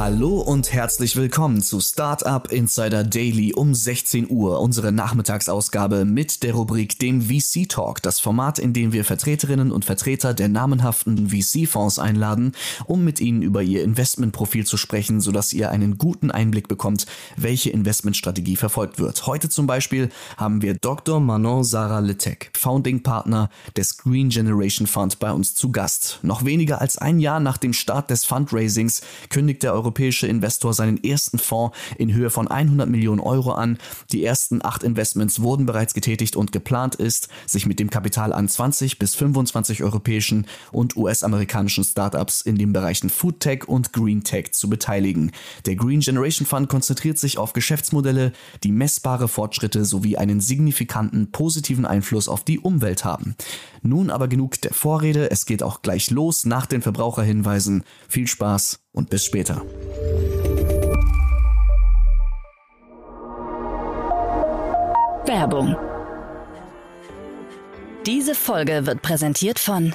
Hallo und herzlich willkommen zu Startup Insider Daily um 16 Uhr, unsere Nachmittagsausgabe mit der Rubrik dem VC Talk, das Format, in dem wir Vertreterinnen und Vertreter der namenhaften VC-Fonds einladen, um mit ihnen über ihr Investmentprofil zu sprechen, sodass ihr einen guten Einblick bekommt, welche Investmentstrategie verfolgt wird. Heute zum Beispiel haben wir Dr. Manon Sarah Letek, Founding Partner des Green Generation Fund bei uns zu Gast. Noch weniger als ein Jahr nach dem Start des Fundraisings kündigt der europäische Investor seinen ersten Fonds in Höhe von 100 Millionen Euro an. Die ersten acht Investments wurden bereits getätigt und geplant ist, sich mit dem Kapital an 20 bis 25 europäischen und US-amerikanischen Startups in den Bereichen Food Tech und Green Tech zu beteiligen. Der Green Generation Fund konzentriert sich auf Geschäftsmodelle, die messbare Fortschritte sowie einen signifikanten positiven Einfluss auf die Umwelt haben. Nun aber genug der Vorrede, es geht auch gleich los nach den Verbraucherhinweisen. Viel Spaß und bis später. Werbung. Diese Folge wird präsentiert von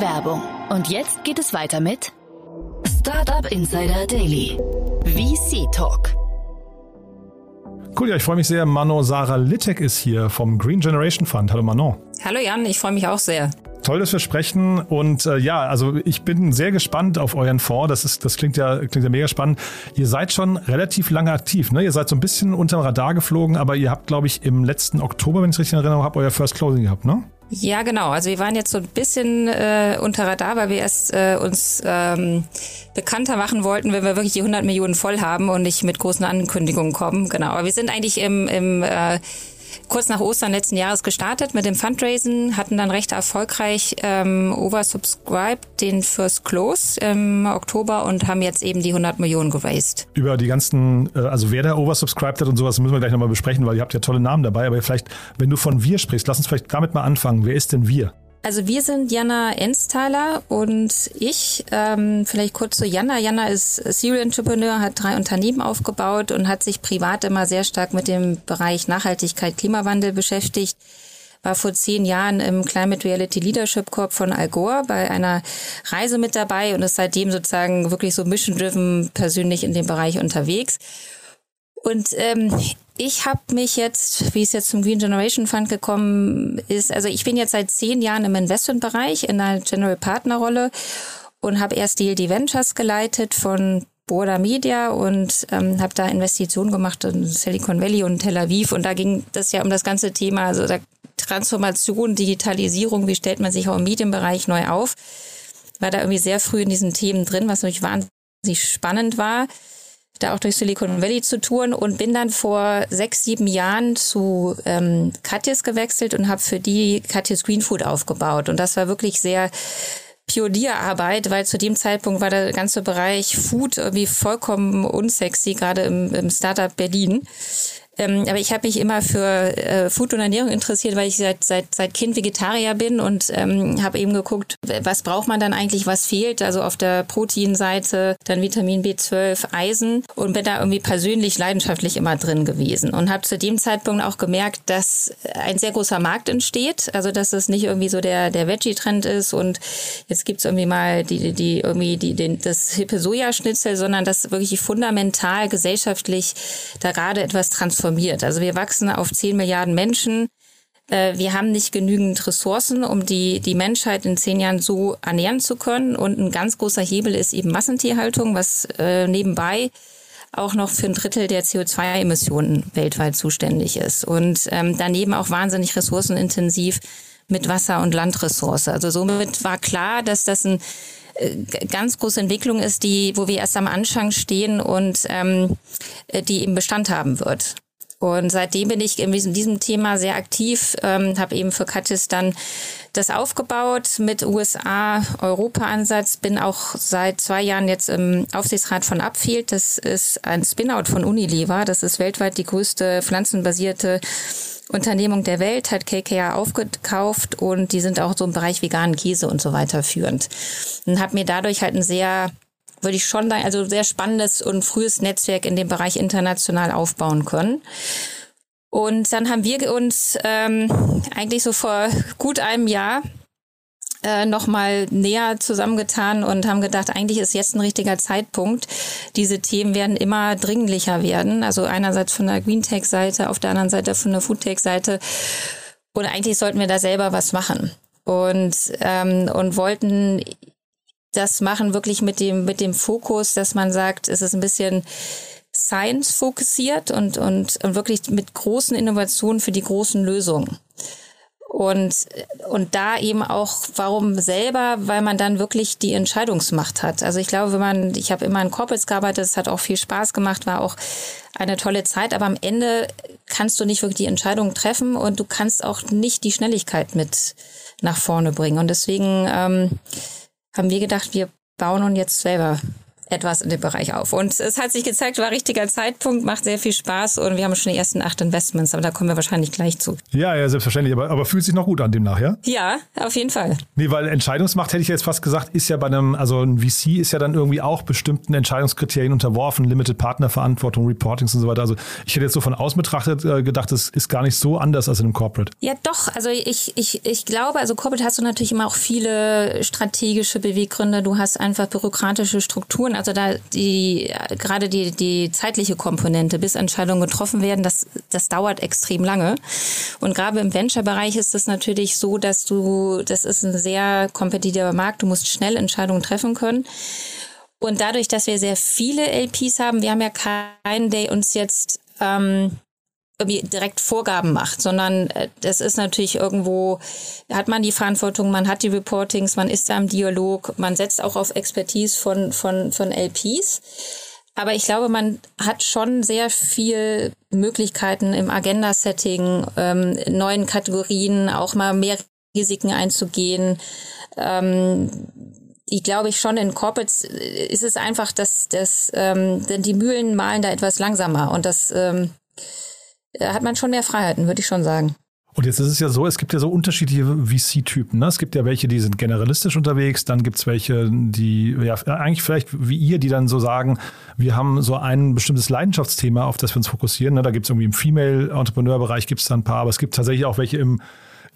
Werbung. Und jetzt geht es weiter mit Startup Insider Daily. VC Talk. Cool, ja, ich freue mich sehr. Manon Sarah Littek ist hier vom Green Generation Fund. Hallo Manon. Hallo Jan, ich freue mich auch sehr. Toll, dass wir sprechen. Und äh, ja, also ich bin sehr gespannt auf euren Fonds. Das ist, das klingt ja, klingt ja mega spannend. Ihr seid schon relativ lange aktiv, ne? Ihr seid so ein bisschen unterm Radar geflogen, aber ihr habt, glaube ich, im letzten Oktober, wenn ich es richtig in Erinnerung habe, euer First Closing gehabt, ne? Ja, genau. Also wir waren jetzt so ein bisschen äh, unter Radar, weil wir erst äh, uns ähm, bekannter machen wollten, wenn wir wirklich die 100 Millionen voll haben und nicht mit großen Ankündigungen kommen. Genau. Aber wir sind eigentlich im, im äh, kurz nach Ostern letzten Jahres gestartet mit dem Fundraisen, hatten dann recht erfolgreich ähm, oversubscribed den First Close im Oktober und haben jetzt eben die 100 Millionen geraced. Über die ganzen, äh, also wer da oversubscribed hat und sowas, müssen wir gleich nochmal besprechen, weil ihr habt ja tolle Namen dabei. Aber vielleicht, wenn du von wir sprichst, lass uns vielleicht damit mal anfangen. Wer ist denn wir? Also wir sind Jana Ensthaler und ich. Ähm, vielleicht kurz zu Jana. Jana ist Serial Entrepreneur, hat drei Unternehmen aufgebaut und hat sich privat immer sehr stark mit dem Bereich Nachhaltigkeit, Klimawandel beschäftigt. War vor zehn Jahren im Climate Reality Leadership Corp von Al Gore bei einer Reise mit dabei und ist seitdem sozusagen wirklich so mission-driven persönlich in dem Bereich unterwegs. Und ähm, ich habe mich jetzt, wie es jetzt zum Green Generation Fund gekommen ist, also ich bin jetzt seit zehn Jahren im Investmentbereich in einer General Partner Rolle und habe erst DLD Ventures geleitet von Border Media und ähm, habe da Investitionen gemacht in Silicon Valley und Tel Aviv und da ging das ja um das ganze Thema, also Transformation, Digitalisierung, wie stellt man sich auch im Medienbereich neu auf. War da irgendwie sehr früh in diesen Themen drin, was natürlich wahnsinnig spannend war da auch durch Silicon Valley zu touren und bin dann vor sechs, sieben Jahren zu ähm, Katjes gewechselt und habe für die Katjes Green Food aufgebaut. Und das war wirklich sehr Pionierarbeit, weil zu dem Zeitpunkt war der ganze Bereich Food irgendwie vollkommen unsexy, gerade im, im Startup Berlin. Ähm, aber ich habe mich immer für äh, Food und Ernährung interessiert, weil ich seit, seit, seit Kind Vegetarier bin und ähm, habe eben geguckt, was braucht man dann eigentlich, was fehlt. Also auf der Proteinseite dann Vitamin B12, Eisen und bin da irgendwie persönlich leidenschaftlich immer drin gewesen und habe zu dem Zeitpunkt auch gemerkt, dass ein sehr großer Markt entsteht. Also dass es nicht irgendwie so der, der Veggie-Trend ist und jetzt gibt's irgendwie mal die, die irgendwie die, den, das hippe Sojaschnitzel, sondern dass wirklich fundamental gesellschaftlich da gerade etwas transformiert transformiert. Also wir wachsen auf 10 Milliarden Menschen. Äh, wir haben nicht genügend Ressourcen, um die, die Menschheit in zehn Jahren so ernähren zu können. Und ein ganz großer Hebel ist eben Massentierhaltung, was äh, nebenbei auch noch für ein Drittel der CO2-Emissionen weltweit zuständig ist und ähm, daneben auch wahnsinnig ressourcenintensiv mit Wasser- und Landressource. Also somit war klar, dass das ein äh, ganz große Entwicklung ist, die, wo wir erst am Anfang stehen und ähm, äh, die eben Bestand haben wird. Und seitdem bin ich in diesem Thema sehr aktiv, ähm, habe eben für Katis dann das aufgebaut mit USA-Europa-Ansatz, bin auch seit zwei Jahren jetzt im Aufsichtsrat von Upfield. Das ist ein Spin-out von Unilever. Das ist weltweit die größte pflanzenbasierte Unternehmung der Welt, hat KKR aufgekauft und die sind auch so im Bereich veganen Käse und so weiter führend. Und habe mir dadurch halt ein sehr würde ich schon sagen, also sehr spannendes und frühes Netzwerk in dem Bereich international aufbauen können. Und dann haben wir uns ähm, eigentlich so vor gut einem Jahr äh, nochmal näher zusammengetan und haben gedacht, eigentlich ist jetzt ein richtiger Zeitpunkt. Diese Themen werden immer dringlicher werden. Also einerseits von der Green Tech Seite, auf der anderen Seite von der Food Tech Seite. Und eigentlich sollten wir da selber was machen. Und, ähm, und wollten das machen wirklich mit dem, mit dem Fokus, dass man sagt, es ist ein bisschen Science fokussiert und, und, und wirklich mit großen Innovationen für die großen Lösungen. Und, und da eben auch, warum selber, weil man dann wirklich die Entscheidungsmacht hat. Also ich glaube, wenn man, ich habe immer in Corporates gearbeitet, es hat auch viel Spaß gemacht, war auch eine tolle Zeit, aber am Ende kannst du nicht wirklich die Entscheidung treffen und du kannst auch nicht die Schnelligkeit mit nach vorne bringen. Und deswegen ähm, haben wir gedacht, wir bauen uns jetzt selber etwas in dem Bereich auf. Und es hat sich gezeigt, war richtiger Zeitpunkt, macht sehr viel Spaß und wir haben schon die ersten acht Investments, aber da kommen wir wahrscheinlich gleich zu. Ja, ja, selbstverständlich, aber, aber fühlt sich noch gut an demnach, ja? Ja, auf jeden Fall. Nee, weil Entscheidungsmacht, hätte ich jetzt fast gesagt, ist ja bei einem, also ein VC ist ja dann irgendwie auch bestimmten Entscheidungskriterien unterworfen, Limited Partnerverantwortung, Reportings und so weiter. Also ich hätte jetzt so von außen betrachtet äh, gedacht, das ist gar nicht so anders als in einem Corporate. Ja, doch. Also ich, ich, ich glaube, also Corporate hast du natürlich immer auch viele strategische Beweggründe. Du hast einfach bürokratische Strukturen. Also da die gerade die die zeitliche Komponente, bis Entscheidungen getroffen werden, das das dauert extrem lange. Und gerade im Venture-Bereich ist es natürlich so, dass du das ist ein sehr kompetitiver Markt. Du musst schnell Entscheidungen treffen können. Und dadurch, dass wir sehr viele LPs haben, wir haben ja keinen, der uns jetzt ähm, irgendwie direkt Vorgaben macht, sondern äh, das ist natürlich irgendwo, hat man die Verantwortung, man hat die Reportings, man ist da im Dialog, man setzt auch auf Expertise von, von, von LPs. Aber ich glaube, man hat schon sehr viel Möglichkeiten im Agenda-Setting, ähm, neuen Kategorien, auch mal mehr Risiken einzugehen. Ähm, ich glaube ich schon in Corporates ist es einfach, dass, dass ähm, denn die Mühlen malen da etwas langsamer und das ähm, äh, hat man schon mehr Freiheiten, würde ich schon sagen. Und jetzt ist es ja so, es gibt ja so unterschiedliche VC-Typen. Ne? Es gibt ja welche, die sind generalistisch unterwegs, dann gibt es welche, die, ja, eigentlich vielleicht wie ihr, die dann so sagen, wir haben so ein bestimmtes Leidenschaftsthema, auf das wir uns fokussieren. Ne? Da gibt es irgendwie im Female-Entrepreneur-Bereich gibt es da ein paar, aber es gibt tatsächlich auch welche im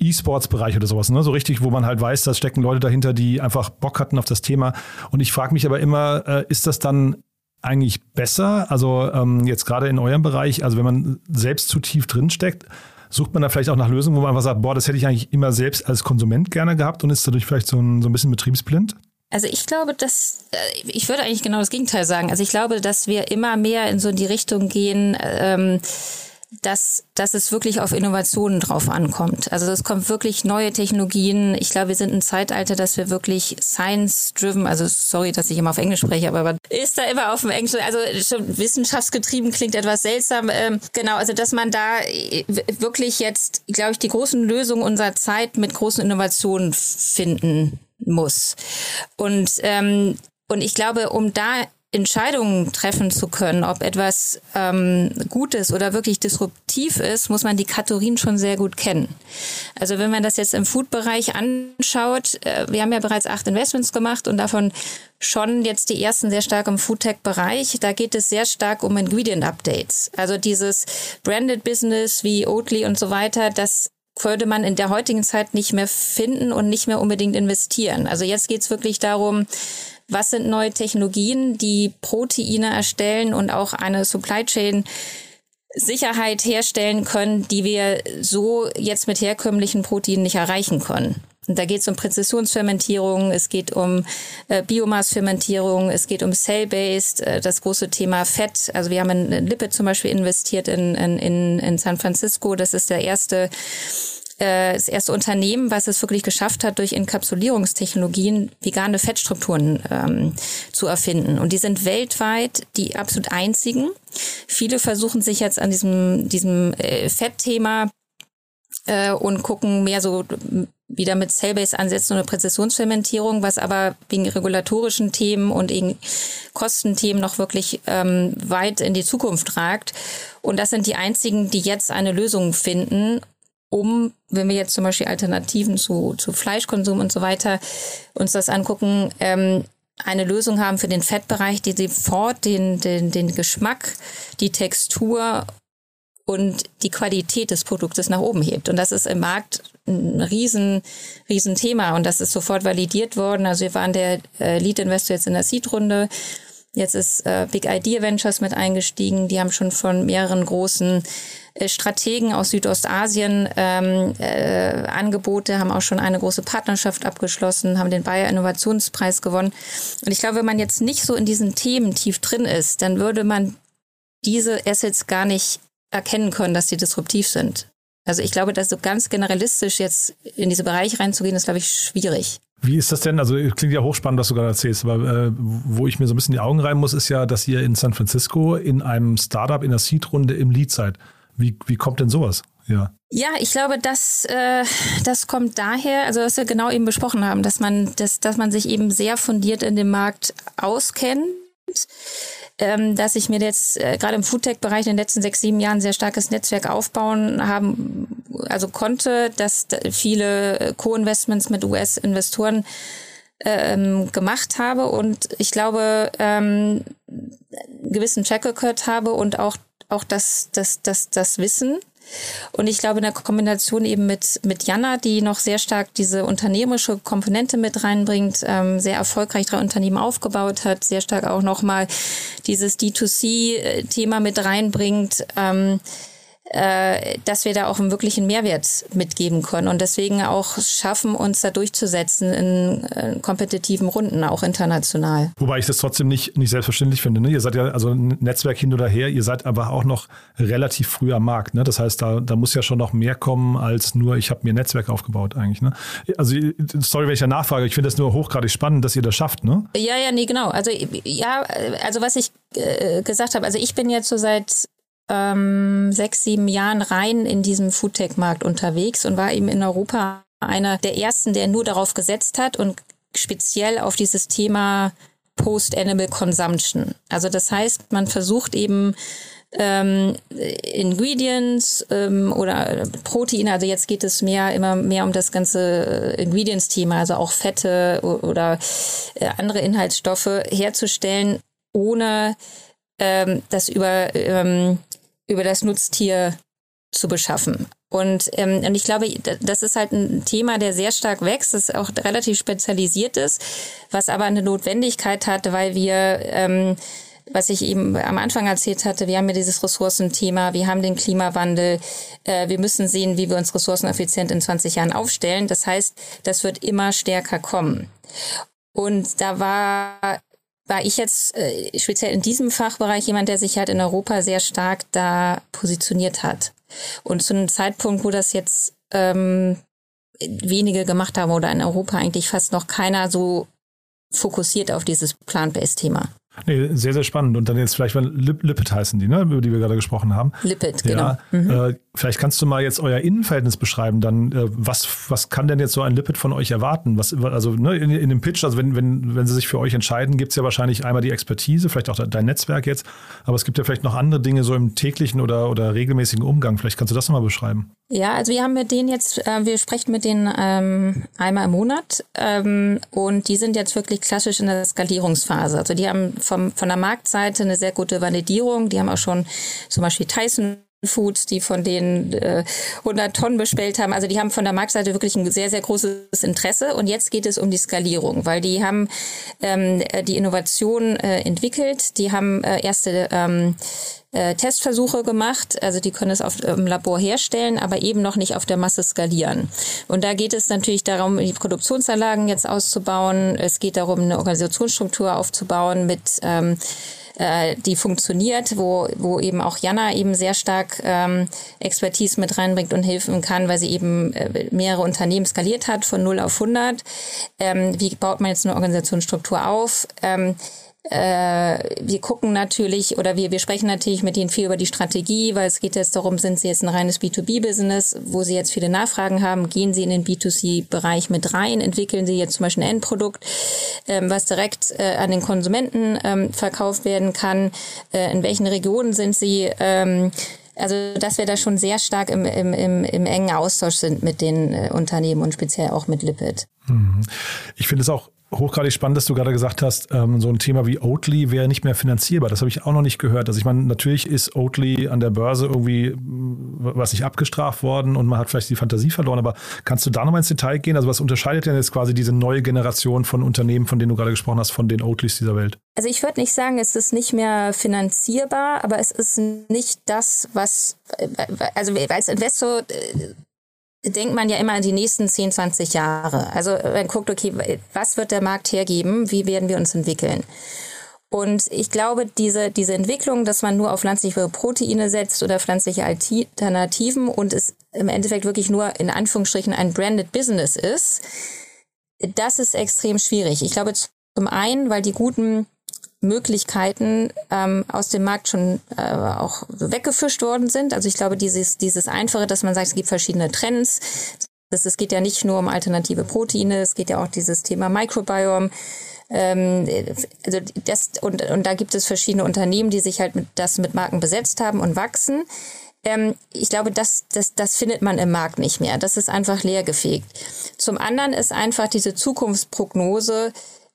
E-Sports-Bereich oder sowas, ne? So richtig, wo man halt weiß, da stecken Leute dahinter, die einfach Bock hatten auf das Thema. Und ich frage mich aber immer, äh, ist das dann eigentlich besser? Also ähm, jetzt gerade in eurem Bereich, also wenn man selbst zu tief drin steckt, sucht man da vielleicht auch nach Lösungen, wo man einfach sagt, boah, das hätte ich eigentlich immer selbst als Konsument gerne gehabt und ist dadurch vielleicht so ein, so ein bisschen betriebsblind? Also ich glaube, dass äh, ich würde eigentlich genau das Gegenteil sagen. Also ich glaube, dass wir immer mehr in so die Richtung gehen. Ähm, dass, dass es wirklich auf Innovationen drauf ankommt. Also es kommt wirklich neue Technologien. Ich glaube, wir sind ein Zeitalter, dass wir wirklich science-driven, also sorry, dass ich immer auf Englisch spreche, aber ist da immer auf dem Englisch, also schon wissenschaftsgetrieben klingt etwas seltsam. Ähm, genau, also dass man da äh, wirklich jetzt, glaube ich, die großen Lösungen unserer Zeit mit großen Innovationen finden muss. Und ähm, und ich glaube, um da Entscheidungen treffen zu können, ob etwas ähm, gut ist oder wirklich disruptiv ist, muss man die Kategorien schon sehr gut kennen. Also wenn man das jetzt im Food-Bereich anschaut, äh, wir haben ja bereits acht Investments gemacht und davon schon jetzt die ersten sehr stark im Foodtech-Bereich. Da geht es sehr stark um Ingredient-Updates. Also dieses Branded Business wie Oatly und so weiter, das würde man in der heutigen Zeit nicht mehr finden und nicht mehr unbedingt investieren. Also jetzt geht es wirklich darum, was sind neue Technologien, die Proteine erstellen und auch eine Supply Chain Sicherheit herstellen können, die wir so jetzt mit herkömmlichen Proteinen nicht erreichen können. Da geht es um Präzisionsfermentierung, es geht um äh, Biomassfermentierung, es geht um Cell-Based, äh, das große Thema Fett. Also wir haben in Lipid zum Beispiel investiert in, in, in San Francisco. Das ist der erste äh, das erste Unternehmen, was es wirklich geschafft hat, durch Inkapsulierungstechnologien vegane Fettstrukturen ähm, zu erfinden. Und die sind weltweit die absolut einzigen. Viele versuchen sich jetzt an diesem, diesem äh, Fettthema äh, und gucken mehr so wieder mit Cell-Based-Ansätzen oder Präzisionsfermentierung, was aber wegen regulatorischen Themen und wegen Kostenthemen noch wirklich ähm, weit in die Zukunft ragt. Und das sind die einzigen, die jetzt eine Lösung finden, um, wenn wir jetzt zum Beispiel Alternativen zu, zu Fleischkonsum und so weiter uns das angucken, ähm, eine Lösung haben für den Fettbereich, die sofort den, den, den Geschmack, die Textur und die Qualität des Produktes nach oben hebt. Und das ist im Markt ein riesen, riesen Thema und das ist sofort validiert worden. Also wir waren der äh, Lead Investor jetzt in der Seed-Runde. Jetzt ist äh, Big Idea Ventures mit eingestiegen. Die haben schon von mehreren großen äh, Strategen aus Südostasien ähm, äh, Angebote, haben auch schon eine große Partnerschaft abgeschlossen, haben den Bayer Innovationspreis gewonnen. Und ich glaube, wenn man jetzt nicht so in diesen Themen tief drin ist, dann würde man diese Assets gar nicht erkennen können, dass sie disruptiv sind. Also ich glaube, dass so ganz generalistisch jetzt in diese Bereiche reinzugehen, ist, glaube ich, schwierig. Wie ist das denn? Also klingt ja hochspannend, was du gerade erzählst, aber äh, wo ich mir so ein bisschen die Augen reiben muss, ist ja, dass ihr in San Francisco in einem Startup in der Seed-Runde im Lead seid. Wie, wie kommt denn sowas? Ja. Ja, ich glaube, das, äh, das kommt daher, also was wir genau eben besprochen haben, dass man, dass, dass man sich eben sehr fundiert in dem Markt auskennt ähm, dass ich mir jetzt äh, gerade im Foodtech-Bereich in den letzten sechs, sieben Jahren sehr starkes Netzwerk aufbauen haben, also konnte, dass viele Co-Investments mit US-Investoren ähm, gemacht habe und ich glaube, ähm, gewissen Track Record habe und auch, auch das, das, das, das Wissen. Und ich glaube, in der Kombination eben mit, mit Jana, die noch sehr stark diese unternehmerische Komponente mit reinbringt, ähm, sehr erfolgreich drei Unternehmen aufgebaut hat, sehr stark auch nochmal dieses D2C-Thema mit reinbringt, ähm, äh, dass wir da auch einen wirklichen Mehrwert mitgeben können und deswegen auch schaffen, uns da durchzusetzen in, in kompetitiven Runden, auch international. Wobei ich das trotzdem nicht, nicht selbstverständlich finde. Ne? Ihr seid ja also ein Netzwerk hin oder her, ihr seid aber auch noch relativ früh am Markt. Ne? Das heißt, da, da muss ja schon noch mehr kommen als nur, ich habe mir ein Netzwerk aufgebaut eigentlich. Ne? Also sorry, wenn ich ja nachfrage, ich finde das nur hochgradig spannend, dass ihr das schafft. Ne? Ja, ja, nee, genau. Also ja, also was ich äh, gesagt habe, also ich bin jetzt so seit ähm, sechs, sieben Jahren rein in diesem Foodtech-Markt unterwegs und war eben in Europa einer der ersten, der nur darauf gesetzt hat und speziell auf dieses Thema Post-Animal Consumption. Also das heißt, man versucht eben ähm, Ingredients ähm, oder Proteine, also jetzt geht es mehr immer mehr um das ganze äh, Ingredients-Thema, also auch Fette oder äh, andere Inhaltsstoffe herzustellen, ohne ähm, das über, ähm, über das Nutztier zu beschaffen. Und, ähm, und ich glaube, das ist halt ein Thema, der sehr stark wächst, das auch relativ spezialisiert ist, was aber eine Notwendigkeit hat, weil wir, ähm, was ich eben am Anfang erzählt hatte, wir haben ja dieses Ressourcenthema, wir haben den Klimawandel, äh, wir müssen sehen, wie wir uns ressourceneffizient in 20 Jahren aufstellen. Das heißt, das wird immer stärker kommen. Und da war war ich jetzt äh, speziell in diesem Fachbereich jemand, der sich halt in Europa sehr stark da positioniert hat. Und zu einem Zeitpunkt, wo das jetzt ähm, wenige gemacht haben oder in Europa eigentlich fast noch keiner so fokussiert auf dieses Plant-Based-Thema. Nee, sehr, sehr spannend. Und dann jetzt vielleicht mal Lip Lipid heißen die, ne, über die wir gerade gesprochen haben. Lipid, genau. Mhm. Äh, vielleicht kannst du mal jetzt euer Innenverhältnis beschreiben. Dann, äh, was, was kann denn jetzt so ein Lipid von euch erwarten? Was, also ne, in, in dem Pitch, also wenn, wenn, wenn sie sich für euch entscheiden, gibt es ja wahrscheinlich einmal die Expertise, vielleicht auch dein Netzwerk jetzt, aber es gibt ja vielleicht noch andere Dinge so im täglichen oder, oder regelmäßigen Umgang. Vielleicht kannst du das nochmal beschreiben. Ja, also wir haben mit denen jetzt, äh, wir sprechen mit denen ähm, einmal im Monat ähm, und die sind jetzt wirklich klassisch in der Skalierungsphase. Also die haben vom, von der Marktseite eine sehr gute Validierung. Die haben auch schon zum Beispiel Tyson Foods, die von denen äh, 100 Tonnen bestellt haben. Also die haben von der Marktseite wirklich ein sehr, sehr großes Interesse. Und jetzt geht es um die Skalierung, weil die haben ähm, die Innovation äh, entwickelt. Die haben äh, erste ähm, äh, Testversuche gemacht. Also die können es auf, im Labor herstellen, aber eben noch nicht auf der Masse skalieren. Und da geht es natürlich darum, die Produktionsanlagen jetzt auszubauen. Es geht darum, eine Organisationsstruktur aufzubauen mit ähm, äh, die funktioniert, wo, wo eben auch Jana eben sehr stark ähm, Expertise mit reinbringt und helfen kann, weil sie eben äh, mehrere Unternehmen skaliert hat von 0 auf 100. Ähm, wie baut man jetzt eine Organisationsstruktur auf? Ähm, äh, wir gucken natürlich oder wir, wir sprechen natürlich mit ihnen viel über die Strategie, weil es geht jetzt darum, sind sie jetzt ein reines B2B-Business, wo sie jetzt viele Nachfragen haben, gehen sie in den B2C-Bereich mit rein, entwickeln sie jetzt zum Beispiel ein Endprodukt, ähm, was direkt äh, an den Konsumenten ähm, verkauft werden kann, äh, in welchen Regionen sind sie, ähm, also dass wir da schon sehr stark im, im, im, im engen Austausch sind mit den äh, Unternehmen und speziell auch mit Lipid. Mhm. Ich finde es auch hochgradig spannend, dass du gerade gesagt hast, ähm, so ein Thema wie Oatly wäre nicht mehr finanzierbar. Das habe ich auch noch nicht gehört. Also ich meine, natürlich ist Oatly an der Börse irgendwie, was nicht abgestraft worden und man hat vielleicht die Fantasie verloren, aber kannst du da nochmal ins Detail gehen? Also was unterscheidet denn jetzt quasi diese neue Generation von Unternehmen, von denen du gerade gesprochen hast, von den Oatlys dieser Welt? Also ich würde nicht sagen, es ist nicht mehr finanzierbar, aber es ist nicht das, was, äh, also als Investor äh, denkt man ja immer an die nächsten 10, 20 Jahre. Also man guckt, okay, was wird der Markt hergeben? Wie werden wir uns entwickeln? Und ich glaube, diese, diese Entwicklung, dass man nur auf pflanzliche Proteine setzt oder pflanzliche Alternativen und es im Endeffekt wirklich nur in Anführungsstrichen ein branded Business ist, das ist extrem schwierig. Ich glaube zum einen, weil die guten Möglichkeiten ähm, aus dem Markt schon äh, auch weggefischt worden sind. Also ich glaube, dieses, dieses Einfache, dass man sagt, es gibt verschiedene Trends. Das, es geht ja nicht nur um alternative Proteine, es geht ja auch dieses Thema Microbiome. Ähm, also das, und, und da gibt es verschiedene Unternehmen, die sich halt mit, das mit Marken besetzt haben und wachsen. Ähm, ich glaube, das, das, das findet man im Markt nicht mehr. Das ist einfach leergefegt. Zum anderen ist einfach diese Zukunftsprognose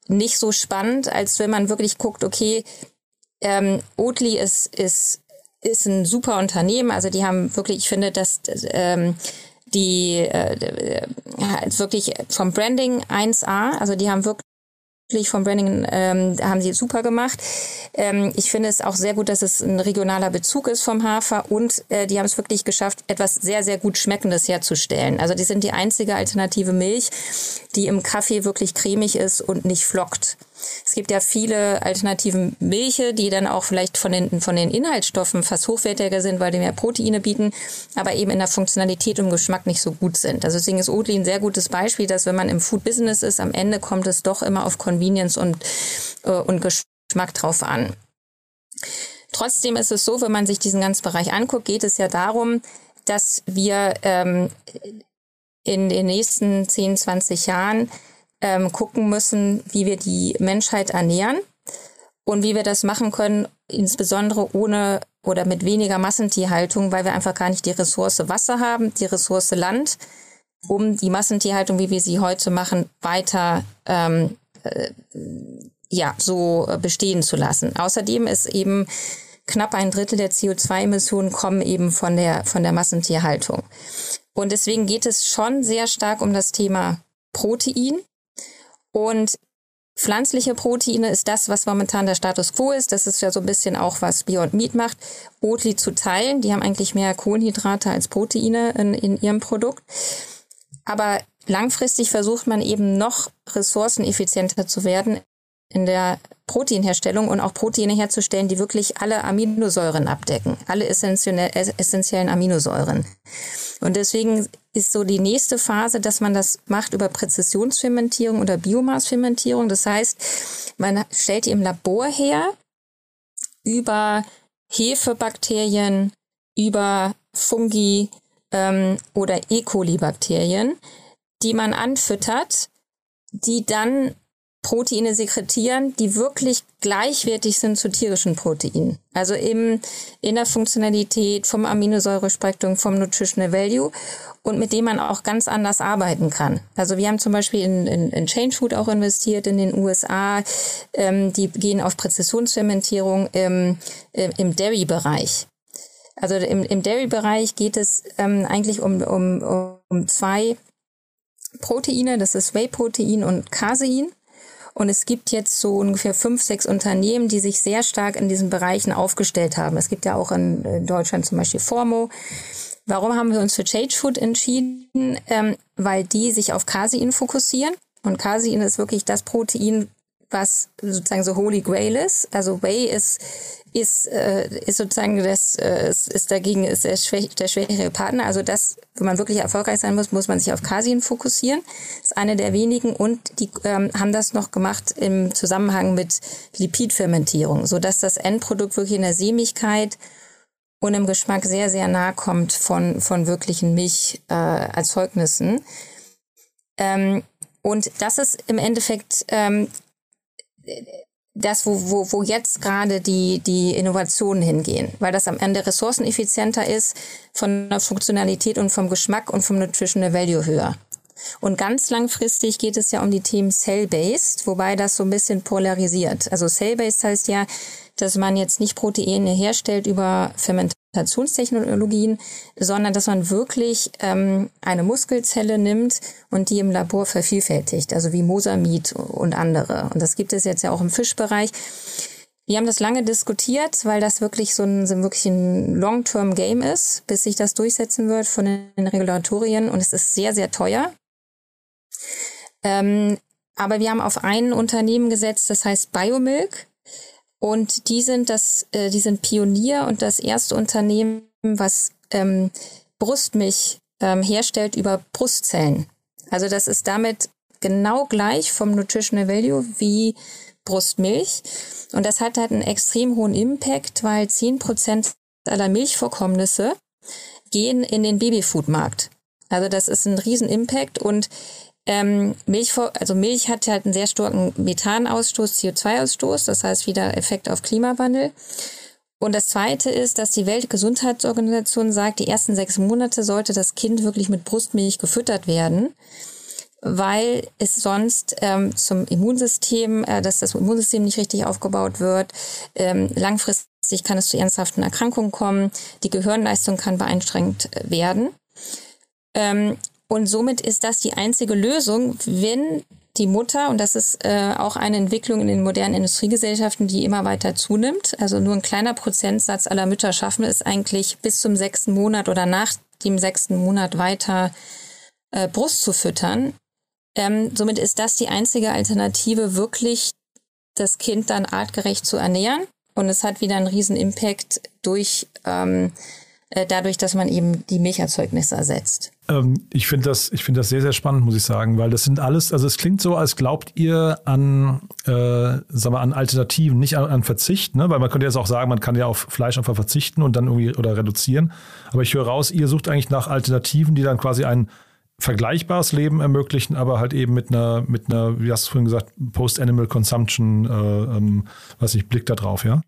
nicht so spannend, als wenn man wirklich guckt, okay, ähm, Oatly ist, ist, ist ein super Unternehmen. Also die haben wirklich, ich finde, dass ähm, die äh, äh, wirklich vom Branding 1A, also die haben wirklich vom Branding ähm, haben sie super gemacht. Ähm, ich finde es auch sehr gut, dass es ein regionaler Bezug ist vom Hafer und äh, die haben es wirklich geschafft, etwas sehr, sehr gut Schmeckendes herzustellen. Also die sind die einzige alternative Milch, die im Kaffee wirklich cremig ist und nicht flockt. Es gibt ja viele alternative Milche, die dann auch vielleicht von den, von den Inhaltsstoffen fast hochwertiger sind, weil die mehr Proteine bieten, aber eben in der Funktionalität und Geschmack nicht so gut sind. Also deswegen ist Oatly ein sehr gutes Beispiel, dass wenn man im Food Business ist, am Ende kommt es doch immer auf Convenience und, äh, und Geschmack drauf an. Trotzdem ist es so, wenn man sich diesen ganzen Bereich anguckt, geht es ja darum, dass wir ähm, in den nächsten 10, 20 Jahren ähm, gucken müssen, wie wir die Menschheit ernähren und wie wir das machen können, insbesondere ohne oder mit weniger Massentierhaltung, weil wir einfach gar nicht die Ressource Wasser haben, die Ressource Land, um die Massentierhaltung, wie wir sie heute machen, weiter ähm, äh, ja so bestehen zu lassen. Außerdem ist eben knapp ein Drittel der CO2-Emissionen kommen eben von der von der Massentierhaltung. Und deswegen geht es schon sehr stark um das Thema Protein. Und pflanzliche Proteine ist das, was momentan der Status quo ist. Das ist ja so ein bisschen auch, was Beyond Meat macht. Oatly zu teilen. Die haben eigentlich mehr Kohlenhydrate als Proteine in, in ihrem Produkt. Aber langfristig versucht man eben noch ressourceneffizienter zu werden in der Proteinherstellung und auch Proteine herzustellen, die wirklich alle Aminosäuren abdecken, alle essentiellen Aminosäuren. Und deswegen ist so die nächste Phase, dass man das macht über Präzisionsfermentierung oder Biomassfermentierung. Das heißt, man stellt die im Labor her über Hefebakterien, über Fungi ähm, oder E. coli-Bakterien, die man anfüttert, die dann Proteine sekretieren, die wirklich gleichwertig sind zu tierischen Proteinen. Also im, in der Funktionalität, vom Aminosäurespektrum, vom Nutritional Value und mit dem man auch ganz anders arbeiten kann. Also wir haben zum Beispiel in, in, in Change Food auch investiert in den USA. Ähm, die gehen auf Präzisionsfermentierung im, im Dairy-Bereich. Also im, im Dairy-Bereich geht es ähm, eigentlich um, um, um zwei Proteine, das ist Whey-Protein und Casein. Und es gibt jetzt so ungefähr fünf, sechs Unternehmen, die sich sehr stark in diesen Bereichen aufgestellt haben. Es gibt ja auch in Deutschland zum Beispiel Formo. Warum haben wir uns für Change Food entschieden? Ähm, weil die sich auf Casein fokussieren. Und Casein ist wirklich das Protein, was sozusagen so Holy Grail ist. Also Whey ist ist, äh, ist sozusagen das äh, ist dagegen ist der, schwäch, der schwächere Partner. Also das, wenn man wirklich erfolgreich sein muss, muss man sich auf Casein fokussieren. Ist eine der wenigen und die ähm, haben das noch gemacht im Zusammenhang mit Lipidfermentierung, so dass das Endprodukt wirklich in der Sämigkeit und im Geschmack sehr sehr nah kommt von von wirklichen Milcherzeugnissen. Äh, ähm, und das ist im Endeffekt ähm, das, wo, wo, wo jetzt gerade die, die Innovationen hingehen, weil das am Ende ressourceneffizienter ist, von der Funktionalität und vom Geschmack und vom Nutritional Value höher. Und ganz langfristig geht es ja um die Themen Cell-Based, wobei das so ein bisschen polarisiert. Also Cell-Based heißt ja, dass man jetzt nicht Proteine herstellt über Fermentationstechnologien, sondern dass man wirklich ähm, eine Muskelzelle nimmt und die im Labor vervielfältigt, also wie Mosamid und andere. Und das gibt es jetzt ja auch im Fischbereich. Wir haben das lange diskutiert, weil das wirklich so ein, so wirklich ein Long-Term-Game ist, bis sich das durchsetzen wird von den Regulatorien. Und es ist sehr, sehr teuer. Ähm, aber wir haben auf ein Unternehmen gesetzt, das heißt Biomilk. Und die sind das, äh, die sind Pionier und das erste Unternehmen, was ähm, Brustmilch ähm, herstellt über Brustzellen. Also das ist damit genau gleich vom Nutritional Value wie Brustmilch. Und das hat halt einen extrem hohen Impact, weil zehn Prozent aller Milchvorkommnisse gehen in den Babyfoodmarkt. Also das ist ein riesen Impact und ähm, Milch, also Milch hat halt einen sehr starken Methanausstoß, CO2-Ausstoß, das heißt wieder Effekt auf Klimawandel. Und das Zweite ist, dass die Weltgesundheitsorganisation sagt, die ersten sechs Monate sollte das Kind wirklich mit Brustmilch gefüttert werden, weil es sonst ähm, zum Immunsystem, äh, dass das Immunsystem nicht richtig aufgebaut wird. Ähm, langfristig kann es zu ernsthaften Erkrankungen kommen. Die Gehirnleistung kann beeinschränkt werden. Ähm, und somit ist das die einzige Lösung, wenn die Mutter, und das ist äh, auch eine Entwicklung in den modernen Industriegesellschaften, die immer weiter zunimmt, also nur ein kleiner Prozentsatz aller Mütter schaffen es eigentlich bis zum sechsten Monat oder nach dem sechsten Monat weiter äh, Brust zu füttern. Ähm, somit ist das die einzige Alternative, wirklich das Kind dann artgerecht zu ernähren. Und es hat wieder einen riesen Impact durch ähm, äh, dadurch, dass man eben die Milcherzeugnisse ersetzt. Ähm, ich finde das, ich das sehr, sehr spannend, muss ich sagen, weil das sind alles, also es klingt so, als glaubt ihr an, äh, sagen wir, an Alternativen, nicht an, an Verzicht, ne? Weil man könnte jetzt auch sagen, man kann ja auf Fleisch einfach verzichten und dann irgendwie oder reduzieren. Aber ich höre raus, ihr sucht eigentlich nach Alternativen, die dann quasi ein vergleichbares Leben ermöglichen, aber halt eben mit einer, mit einer, wie hast du vorhin gesagt, Post-Animal Consumption, äh, ähm, was ich Blick da drauf, ja?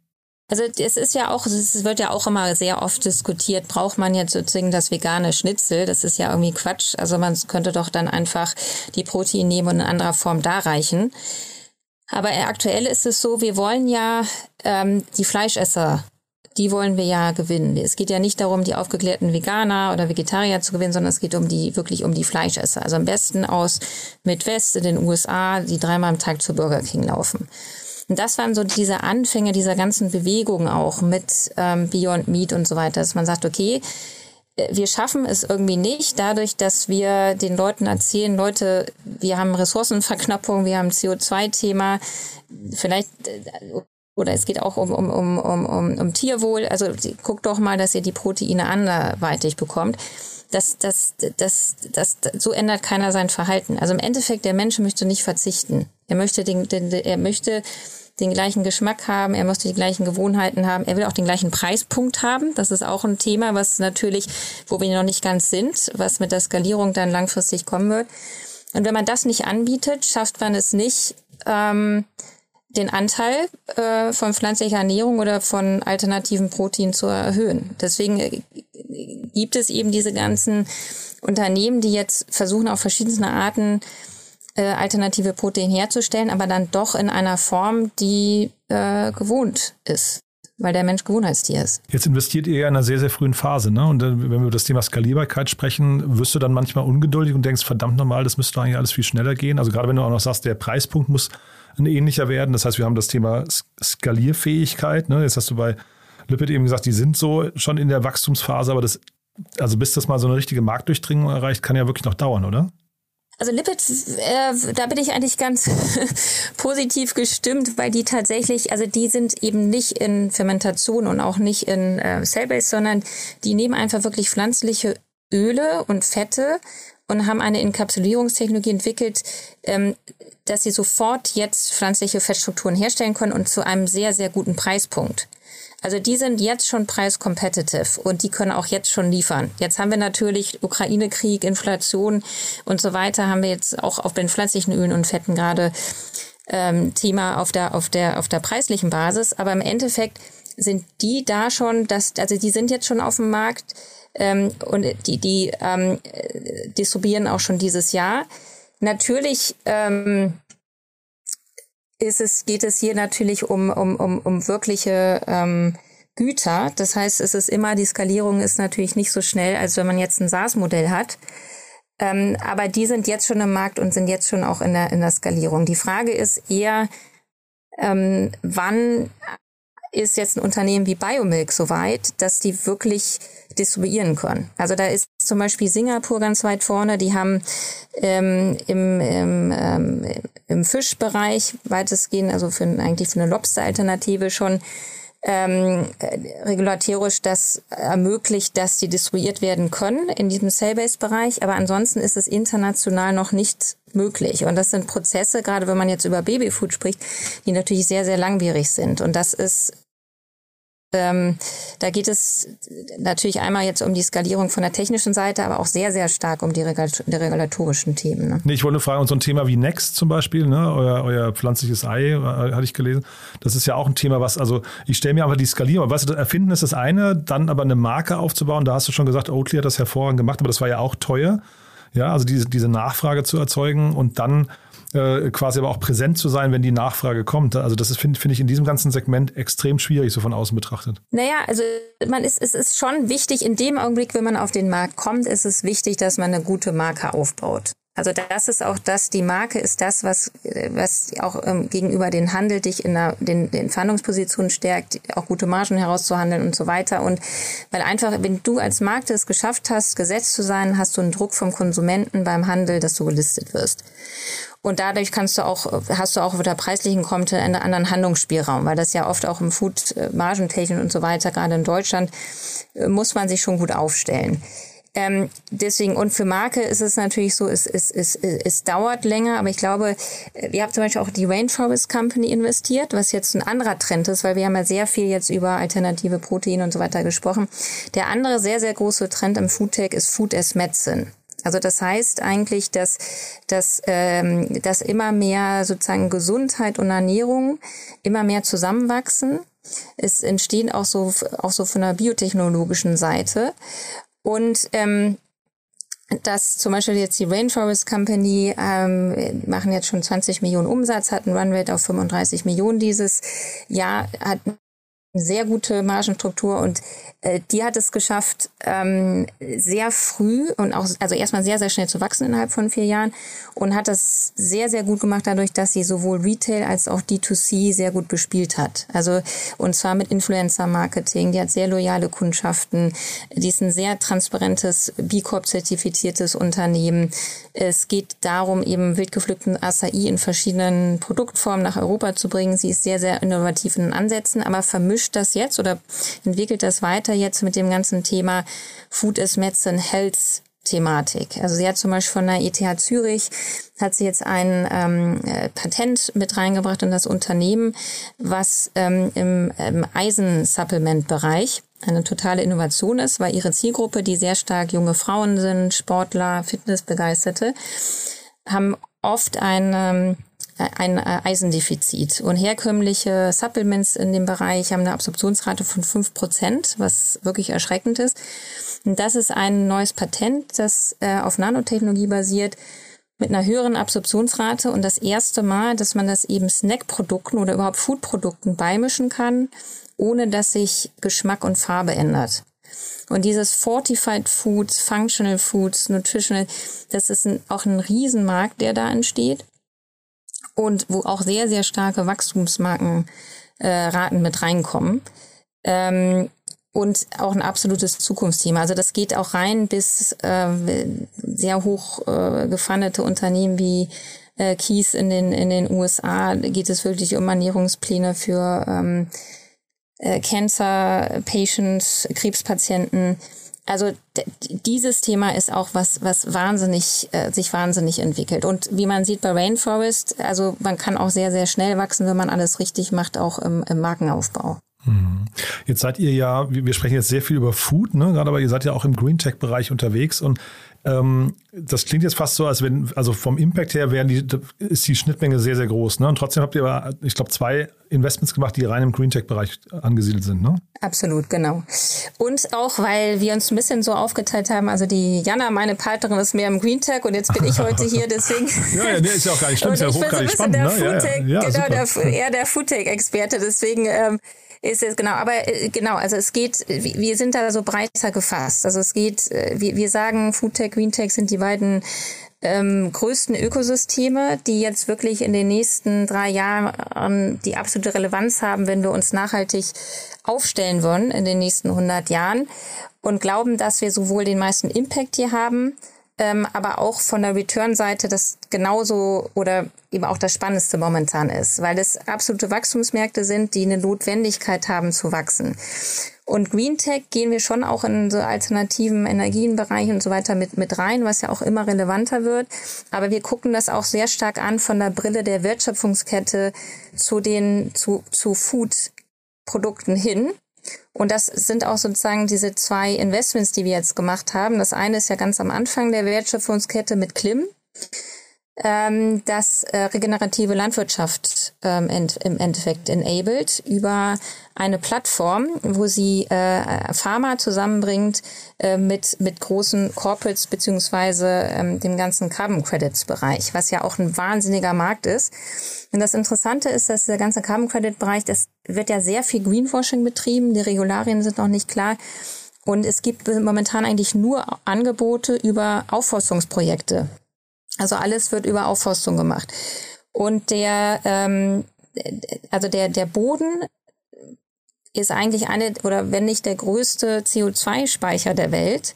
Also es ist ja auch, es wird ja auch immer sehr oft diskutiert, braucht man jetzt sozusagen das vegane Schnitzel? Das ist ja irgendwie Quatsch. Also man könnte doch dann einfach die Protein nehmen und in anderer Form darreichen. Aber aktuell ist es so, wir wollen ja ähm, die Fleischesser, die wollen wir ja gewinnen. Es geht ja nicht darum, die aufgeklärten Veganer oder Vegetarier zu gewinnen, sondern es geht um die wirklich um die Fleischesser. Also am besten aus Midwest in den USA, die dreimal am Tag zu Burger King laufen. Und das waren so diese Anfänge dieser ganzen Bewegung auch mit ähm, Beyond Meat und so weiter, dass man sagt, okay, äh, wir schaffen es irgendwie nicht, dadurch, dass wir den Leuten erzählen, Leute, wir haben Ressourcenverknappung, wir haben CO2-Thema, vielleicht äh, oder es geht auch um, um, um, um, um, um Tierwohl. Also guckt doch mal, dass ihr die Proteine anderweitig bekommt. Das, das, das, das, das, so ändert keiner sein Verhalten. Also im Endeffekt, der Mensch möchte nicht verzichten. Er möchte den, den er möchte den gleichen Geschmack haben, er möchte die gleichen Gewohnheiten haben, er will auch den gleichen Preispunkt haben. Das ist auch ein Thema, was natürlich, wo wir noch nicht ganz sind, was mit der Skalierung dann langfristig kommen wird. Und wenn man das nicht anbietet, schafft man es nicht, ähm, den Anteil äh, von pflanzlicher Ernährung oder von alternativen Proteinen zu erhöhen. Deswegen äh, gibt es eben diese ganzen Unternehmen, die jetzt versuchen, auf verschiedenste Arten äh, alternative Proteine herzustellen, aber dann doch in einer Form, die äh, gewohnt ist weil der Mensch Gewohnheitstier ist. Jetzt investiert ihr ja in einer sehr, sehr frühen Phase, ne? Und wenn wir über das Thema Skalierbarkeit sprechen, wirst du dann manchmal ungeduldig und denkst, verdammt nochmal, das müsste eigentlich alles viel schneller gehen. Also gerade wenn du auch noch sagst, der Preispunkt muss ein ähnlicher werden. Das heißt, wir haben das Thema Skalierfähigkeit. Ne? Jetzt hast du bei Lipid eben gesagt, die sind so schon in der Wachstumsphase, aber das, also bis das mal so eine richtige Marktdurchdringung erreicht, kann ja wirklich noch dauern, oder? Also Lipid, äh, da bin ich eigentlich ganz positiv gestimmt, weil die tatsächlich, also die sind eben nicht in Fermentation und auch nicht in äh, Cellbase, sondern die nehmen einfach wirklich pflanzliche Öle und Fette und haben eine Inkapsulierungstechnologie entwickelt, ähm, dass sie sofort jetzt pflanzliche Fettstrukturen herstellen können und zu einem sehr, sehr guten Preispunkt. Also die sind jetzt schon preiscompetitive und die können auch jetzt schon liefern. Jetzt haben wir natürlich Ukraine-Krieg, Inflation und so weiter, haben wir jetzt auch auf den pflanzlichen Ölen und Fetten gerade ähm, Thema auf der, auf, der, auf der preislichen Basis. Aber im Endeffekt sind die da schon, dass, also die sind jetzt schon auf dem Markt ähm, und die, die ähm, distribuieren auch schon dieses Jahr. Natürlich ähm, ist es, geht es hier natürlich um, um, um, um wirkliche ähm, Güter. Das heißt, es ist immer, die Skalierung ist natürlich nicht so schnell, als wenn man jetzt ein SaaS-Modell hat. Ähm, aber die sind jetzt schon im Markt und sind jetzt schon auch in der, in der Skalierung. Die Frage ist eher, ähm, wann ist jetzt ein Unternehmen wie Biomilk so weit, dass die wirklich distribuieren können. Also da ist zum Beispiel Singapur ganz weit vorne. Die haben ähm, im, im, ähm, im Fischbereich weitestgehend, also für, eigentlich für eine Lobster-Alternative schon ähm, regulatorisch das ermöglicht, dass die distribuiert werden können in diesem Cell-Based-Bereich. Aber ansonsten ist es international noch nicht möglich. Und das sind Prozesse, gerade wenn man jetzt über Babyfood spricht, die natürlich sehr, sehr langwierig sind. Und das ist ähm, da geht es natürlich einmal jetzt um die Skalierung von der technischen Seite, aber auch sehr, sehr stark um die, Regul die regulatorischen Themen. Ne? Nee, ich wollte nur fragen, so ein Thema wie Next zum Beispiel, ne? euer, euer pflanzliches Ei, äh, hatte ich gelesen. Das ist ja auch ein Thema, was, also ich stelle mir einfach die Skalierung, weißt du, Erfinden ist das eine, dann aber eine Marke aufzubauen, da hast du schon gesagt, Oatly hat das hervorragend gemacht, aber das war ja auch teuer. Ja, also diese, diese Nachfrage zu erzeugen und dann äh, quasi aber auch präsent zu sein, wenn die Nachfrage kommt. Also das finde find ich in diesem ganzen Segment extrem schwierig, so von außen betrachtet. Naja, also man ist, es ist schon wichtig, in dem Augenblick, wenn man auf den Markt kommt, ist es wichtig, dass man eine gute Marke aufbaut. Also das ist auch das, die Marke ist das, was, was auch ähm, gegenüber den Handel dich in der, den, den Verhandlungspositionen stärkt, auch gute Margen herauszuhandeln und so weiter. Und weil einfach, wenn du als Markt es geschafft hast, gesetzt zu sein, hast du einen Druck vom Konsumenten beim Handel, dass du gelistet wirst. Und dadurch kannst du auch, hast du auch mit der preislichen Content einen anderen Handlungsspielraum, weil das ja oft auch im Food, äh, Margentechnik und so weiter, gerade in Deutschland, äh, muss man sich schon gut aufstellen. Ähm, deswegen, und für Marke ist es natürlich so, es, es, es, es dauert länger, aber ich glaube, äh, wir haben zum Beispiel auch die Rainforest Company investiert, was jetzt ein anderer Trend ist, weil wir haben ja sehr viel jetzt über alternative Proteine und so weiter gesprochen. Der andere sehr, sehr große Trend im Foodtech ist Food as Medicine. Also das heißt eigentlich, dass, dass, ähm, dass immer mehr sozusagen Gesundheit und Ernährung immer mehr zusammenwachsen. Es entstehen auch so, auch so von der biotechnologischen Seite. Und ähm, dass zum Beispiel jetzt die Rainforest Company ähm, machen jetzt schon 20 Millionen Umsatz, hat einen Runrate auf 35 Millionen dieses Jahr, hat sehr gute Margenstruktur und äh, die hat es geschafft, ähm, sehr früh und auch, also erstmal sehr, sehr schnell zu wachsen innerhalb von vier Jahren und hat das sehr, sehr gut gemacht dadurch, dass sie sowohl Retail als auch D2C sehr gut bespielt hat. Also, und zwar mit Influencer-Marketing. Die hat sehr loyale Kundschaften. Die ist ein sehr transparentes, B Corp-zertifiziertes Unternehmen. Es geht darum, eben wildgepflückten Acai in verschiedenen Produktformen nach Europa zu bringen. Sie ist sehr, sehr innovativ in Ansätzen, aber vermischt das jetzt oder entwickelt das weiter jetzt mit dem ganzen Thema Food is Medicine Health Thematik. Also sie hat zum Beispiel von der ETH Zürich hat sie jetzt ein ähm, äh, Patent mit reingebracht in das Unternehmen, was ähm, im, im Eisensupplement-Bereich eine totale Innovation ist, weil ihre Zielgruppe, die sehr stark junge Frauen sind, Sportler, Fitnessbegeisterte, haben oft ein, ähm, ein äh, Eisendefizit. Und herkömmliche Supplements in dem Bereich haben eine Absorptionsrate von fünf Prozent, was wirklich erschreckend ist. Und das ist ein neues Patent, das äh, auf Nanotechnologie basiert mit einer höheren Absorptionsrate und das erste Mal, dass man das eben Snackprodukten oder überhaupt Foodprodukten beimischen kann, ohne dass sich Geschmack und Farbe ändert. Und dieses Fortified Foods, Functional Foods, Nutritional, das ist ein, auch ein Riesenmarkt, der da entsteht. Und wo auch sehr, sehr starke Wachstumsmarkenraten äh, mit reinkommen. Ähm, und auch ein absolutes Zukunftsthema. Also das geht auch rein bis äh, sehr hoch äh, gefundete Unternehmen wie äh, Keys in den, in den USA. Geht es wirklich um Manierungspläne für ähm, äh, Cancer Patients, Krebspatienten. Also dieses Thema ist auch was, was wahnsinnig, äh, sich wahnsinnig entwickelt. Und wie man sieht bei Rainforest, also man kann auch sehr, sehr schnell wachsen, wenn man alles richtig macht, auch im, im Markenaufbau. Mhm. Jetzt seid ihr ja, wir sprechen jetzt sehr viel über Food, ne? gerade aber ihr seid ja auch im Green Tech-Bereich unterwegs und ähm, das klingt jetzt fast so, als wenn, also vom Impact her wären die, ist die Schnittmenge sehr, sehr groß. Ne? Und trotzdem habt ihr aber, ich glaube, zwei Investments gemacht, die rein im Green Tech-Bereich angesiedelt sind. Ne? Absolut, genau. Und auch, weil wir uns ein bisschen so aufgeteilt haben, also die Jana, meine Partnerin, ist mehr im Green Tech und jetzt bin ich heute hier, deswegen. ja, ja, der ist ja auch gar nicht schlimm, ist ja hochgradig spannend. Der ne? Foodtech, ja, ja. ja, genau, der, eher der Foodtech-Experte, deswegen ähm, ist es genau, aber äh, genau, also es geht, wir sind da so breiter gefasst. Also es geht, äh, wir, wir sagen, Foodtech, Greentech sind die beiden ähm, größten Ökosysteme, die jetzt wirklich in den nächsten drei Jahren die absolute Relevanz haben, wenn wir uns nachhaltig aufstellen wollen in den nächsten 100 Jahren und glauben, dass wir sowohl den meisten Impact hier haben, ähm, aber auch von der Return-Seite das genauso oder eben auch das Spannendste momentan ist, weil es absolute Wachstumsmärkte sind, die eine Notwendigkeit haben zu wachsen. Und Green Tech gehen wir schon auch in so alternativen Energienbereich und so weiter mit, mit rein, was ja auch immer relevanter wird. Aber wir gucken das auch sehr stark an von der Brille der Wertschöpfungskette zu den, zu, zu Food-Produkten hin und das sind auch sozusagen diese zwei Investments, die wir jetzt gemacht haben. Das eine ist ja ganz am Anfang der Wertschöpfungskette mit Klim ähm, das äh, regenerative Landwirtschaft ähm, ent, im Endeffekt enabled über eine Plattform, wo sie äh, Pharma zusammenbringt äh, mit, mit großen Corporates beziehungsweise ähm, dem ganzen Carbon Credits Bereich, was ja auch ein wahnsinniger Markt ist. Und das Interessante ist, dass der ganze Carbon Credit Bereich, das wird ja sehr viel Greenwashing betrieben, die Regularien sind noch nicht klar. Und es gibt momentan eigentlich nur Angebote über Aufforstungsprojekte. Also alles wird über Aufforstung gemacht. Und der, ähm, also der, der Boden ist eigentlich eine oder wenn nicht der größte CO2-Speicher der Welt.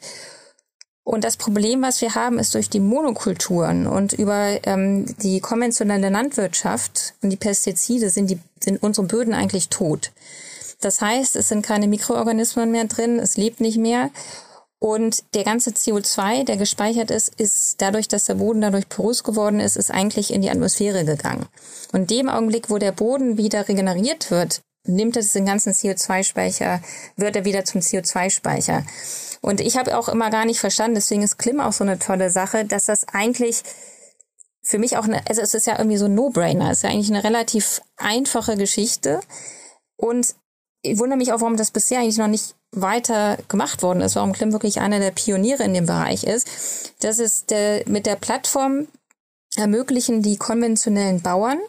Und das Problem, was wir haben, ist durch die Monokulturen und über ähm, die konventionelle Landwirtschaft und die Pestizide sind, die, sind unsere Böden eigentlich tot. Das heißt, es sind keine Mikroorganismen mehr drin, es lebt nicht mehr. Und der ganze CO2, der gespeichert ist, ist dadurch, dass der Boden dadurch porös geworden ist, ist eigentlich in die Atmosphäre gegangen. Und dem Augenblick, wo der Boden wieder regeneriert wird, nimmt es den ganzen CO2-Speicher, wird er wieder zum CO2-Speicher. Und ich habe auch immer gar nicht verstanden, deswegen ist Klim auch so eine tolle Sache, dass das eigentlich für mich auch eine, also es ist ja irgendwie so ein No-Brainer, es ist ja eigentlich eine relativ einfache Geschichte. Und ich wundere mich auch, warum das bisher eigentlich noch nicht weiter gemacht worden ist, warum Klim wirklich einer der Pioniere in dem Bereich ist. Das ist der, mit der Plattform ermöglichen die konventionellen Bauern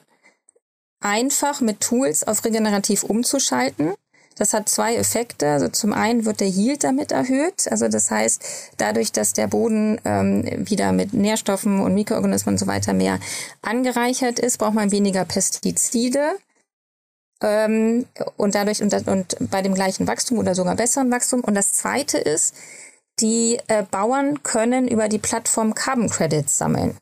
einfach mit Tools auf regenerativ umzuschalten. Das hat zwei Effekte. Also zum einen wird der Yield damit erhöht. Also das heißt, dadurch, dass der Boden ähm, wieder mit Nährstoffen und Mikroorganismen und so weiter mehr angereichert ist, braucht man weniger Pestizide. Ähm, und dadurch und, und bei dem gleichen Wachstum oder sogar besseren Wachstum. Und das zweite ist, die äh, Bauern können über die Plattform Carbon Credits sammeln.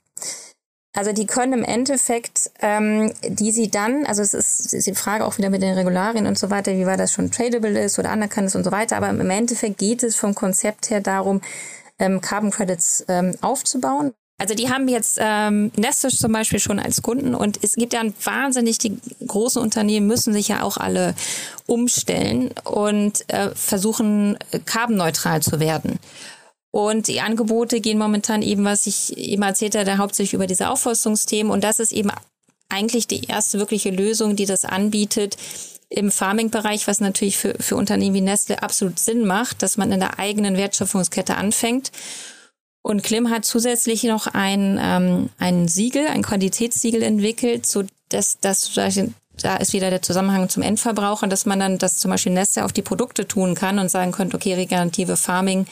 Also die können im Endeffekt, ähm, die sie dann, also es ist, ist die Frage auch wieder mit den Regularien und so weiter, wie weit das schon tradable ist oder anerkannt ist und so weiter, aber im Endeffekt geht es vom Konzept her darum, ähm, Carbon Credits ähm, aufzubauen. Also die haben jetzt ähm, Nestisch zum Beispiel schon als Kunden und es gibt ja ein wahnsinnig, die großen Unternehmen müssen sich ja auch alle umstellen und äh, versuchen, carbonneutral zu werden. Und die Angebote gehen momentan eben, was ich eben erzählt habe, hauptsächlich über diese Aufforstungsthemen. Und das ist eben eigentlich die erste wirkliche Lösung, die das anbietet im Farming-Bereich, was natürlich für, für Unternehmen wie Nestle absolut Sinn macht, dass man in der eigenen Wertschöpfungskette anfängt und Klim hat zusätzlich noch ein, ähm, ein Siegel, ein Qualitätssiegel entwickelt, so dass das da ist wieder der Zusammenhang zum Endverbraucher, dass man dann das zum Beispiel Neste auf die Produkte tun kann und sagen könnte, okay, regenerative Farming